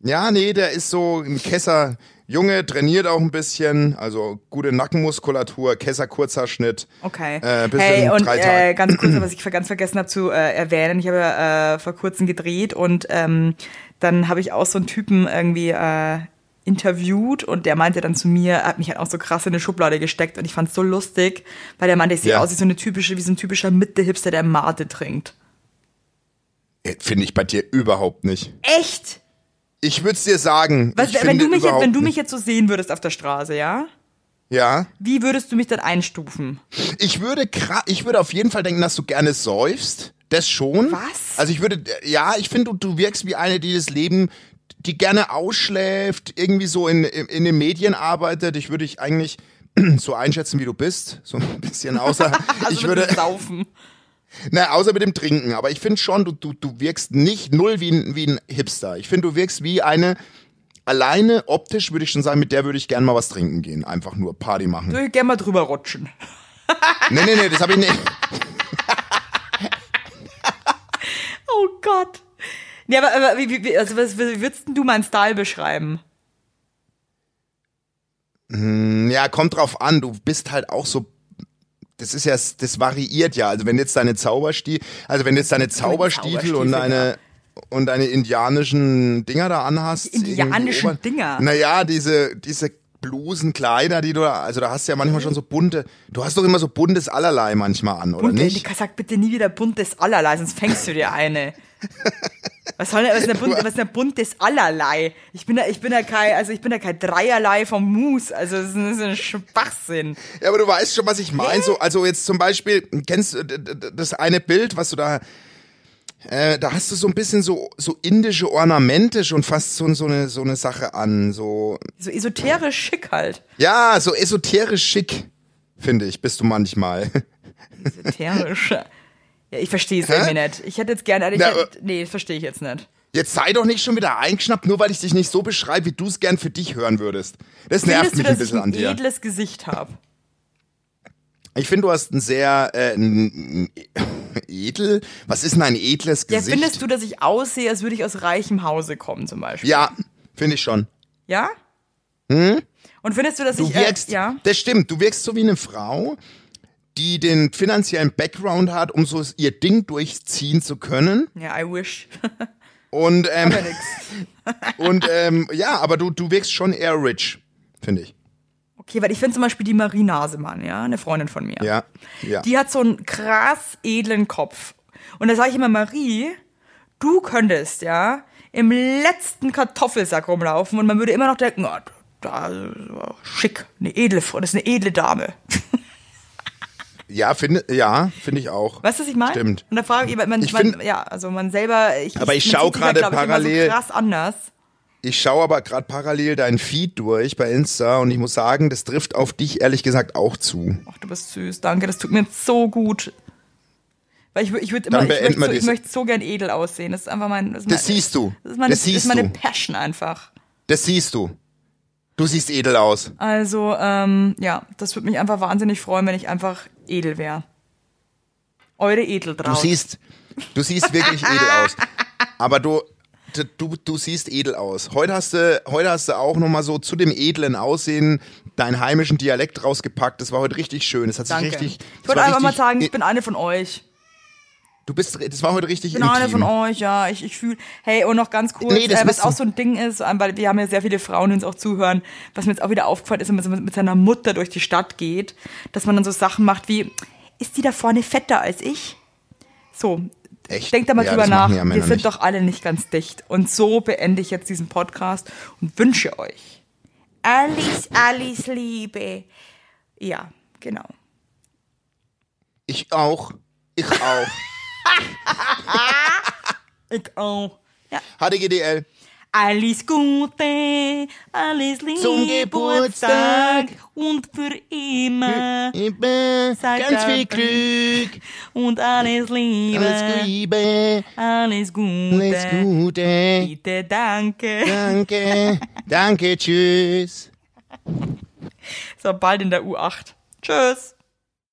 Ja, nee, der ist so ein Kesser. Junge, trainiert auch ein bisschen, also gute Nackenmuskulatur, Kesser kurzer Schnitt. Okay. Äh, bisschen hey, und äh, ganz kurz, was ich ganz vergessen habe zu äh, erwähnen, ich habe äh, vor kurzem gedreht und ähm, dann habe ich auch so einen Typen irgendwie äh, interviewt und der meinte dann zu mir, er hat mich halt auch so krass in eine Schublade gesteckt und ich fand's so lustig, weil der meinte, ich sehe Ja. aus wie so eine typische, wie so ein typischer Mitte-Hipster, der Mate trinkt. Äh, Finde ich bei dir überhaupt nicht. Echt? Ich würde es dir sagen. Was, wenn, du mich jetzt, wenn du mich jetzt so sehen würdest auf der Straße, ja? Ja. Wie würdest du mich dann einstufen? Ich würde, ich würde auf jeden Fall denken, dass du gerne säufst. Das schon. Was? Also ich würde, ja, ich finde, du, du wirkst wie eine, die das Leben, die gerne ausschläft, irgendwie so in, in, in den Medien arbeitet. Ich würde dich eigentlich so einschätzen, wie du bist. So ein bisschen außer, Also ich würde, Saufen. Na, außer mit dem Trinken. Aber ich finde schon, du, du, du wirkst nicht null wie ein, wie ein Hipster. Ich finde, du wirkst wie eine, alleine optisch würde ich schon sagen, mit der würde ich gerne mal was trinken gehen. Einfach nur Party machen. Ich würde gerne mal drüber rutschen. Nee, nee, nee, das habe ich nicht. Oh Gott. Ja, aber, aber wie, wie, also was, wie würdest du meinen Style beschreiben? Ja, kommt drauf an. Du bist halt auch so. Das ist ja, das variiert ja. Also wenn jetzt deine Zauberstiefel, also wenn jetzt deine Zauberstiefel und deine und deine indianischen Dinger da anhast. Indianischen irgendwie Dinger? Naja, diese, diese Blusenkleider, die du da, also da hast du ja manchmal schon so bunte, du hast doch immer so buntes Allerlei manchmal an, oder Bunte, nicht? sag bitte nie wieder buntes Allerlei, sonst fängst du dir eine. Was soll was ist denn, bunt, was ist denn buntes Allerlei? Ich bin ja, ich bin ja kein, also ich bin ja kein Dreierlei vom Mus, also das ist ein, das ist ein Schwachsinn. Ja, aber du weißt schon, was ich meine. So, also jetzt zum Beispiel, kennst du das eine Bild, was du da, äh, da hast du so ein bisschen so, so indische Ornamente schon fast so, so, eine, so eine Sache an. So, So esoterisch schick halt. ja, so esoterisch schick, finde ich, bist du manchmal. Esoterisch. Ja, ich verstehe es irgendwie nicht. Ich hätte jetzt gerne, ich Na, hätte, nee, das verstehe ich jetzt nicht. Jetzt sei doch nicht schon wieder eingeschnappt, nur weil ich dich nicht so beschreibe, wie du es gern für dich hören würdest. Das nervt Findest du, mich ein dass ich bisschen an ein dir. edles Gesicht habe? Ich finde, du hast ein sehr äh, ein, ein edel. Was ist denn ein edles Ja, Gesicht? findest du, dass ich aussehe, als würde ich aus reichem Hause kommen, zum Beispiel? Ja, finde ich schon. Ja? Hm? Und findest du, dass Du ich, wirkst, äh, ja? das stimmt, du wirkst so wie eine Frau, die den finanziellen Background hat, um so ihr Ding durchziehen zu können. Ja, I wish. Und, ähm, und ähm, ja, aber du, du wirkst schon eher rich, finde ich. Okay, weil ich finde zum Beispiel die Marie Nasemann, ja, eine Freundin von mir. Ja, ja. Die hat so einen krass edlen Kopf. Und da sage ich immer, Marie, du könntest, ja, im letzten Kartoffelsack rumlaufen und man würde immer noch denken, oh, da schick, eine edle Frau, das ist eine edle Dame. Ja, finde ja, finde ich auch. Weißt du, was ich meine? Stimmt. Und da frage ich, man, Ich man, find- ja, also man selber, ich, Aber ich man schau sieht sich gerade ich, parallel- so krass anders. Ich schaue aber gerade parallel deinen Feed durch bei Insta und ich muss sagen, das trifft auf dich ehrlich gesagt auch zu. Ach, du bist süß, danke, das tut mir so gut. Weil ich, ich würde immer, ich möchte, so, ich möchte so gern edel aussehen. Das ist einfach mein, das, Das mein, siehst du. Das ist meine, Das siehst ist meine du. Passion einfach. Das siehst du. Du siehst edel aus. Also, ähm, ja, das würde mich einfach wahnsinnig freuen, wenn ich einfach edel wäre. Eure edel Du drauf. siehst, du siehst wirklich edel aus. Aber du, du, du siehst edel aus. Heute hast du, heute hast du auch nochmal so zu dem edlen Aussehen deinen heimischen Dialekt rausgepackt. Das war heute richtig schön. Das hat sich Danke. richtig. ich wollte einfach mal sagen, ich bin eine von euch. Du bist, das war heute richtig Ich bin eine intim. von euch, ja. Ich, ich fühle. Hey, und noch ganz kurz, Nee, äh, was auch so ein Ding ist, ähm, weil wir haben ja sehr viele Frauen, die uns auch zuhören, was mir jetzt auch wieder aufgefallen ist, wenn man mit, seiner Mutter durch die Stadt geht, dass man dann so Sachen macht wie, ist die da vorne fetter als ich? So, Echt? Denk da mal Ja, drüber nach. Männer Wir sind nicht. doch alle nicht ganz dicht. Und so beende ich jetzt diesen Podcast und wünsche euch alles, alles Liebe. Ja, genau. Ich auch. Ich auch. Ich auch. Ja. HDGDL. Alles Gute, alles Liebe Zum Geburtstag. und für immer Immer ganz viel. Glück, und alles Liebe, alles Liebe, alles Gute. alles Gute. Bitte danke. Danke, danke, tschüss. So, bald in der U8. Tschüss.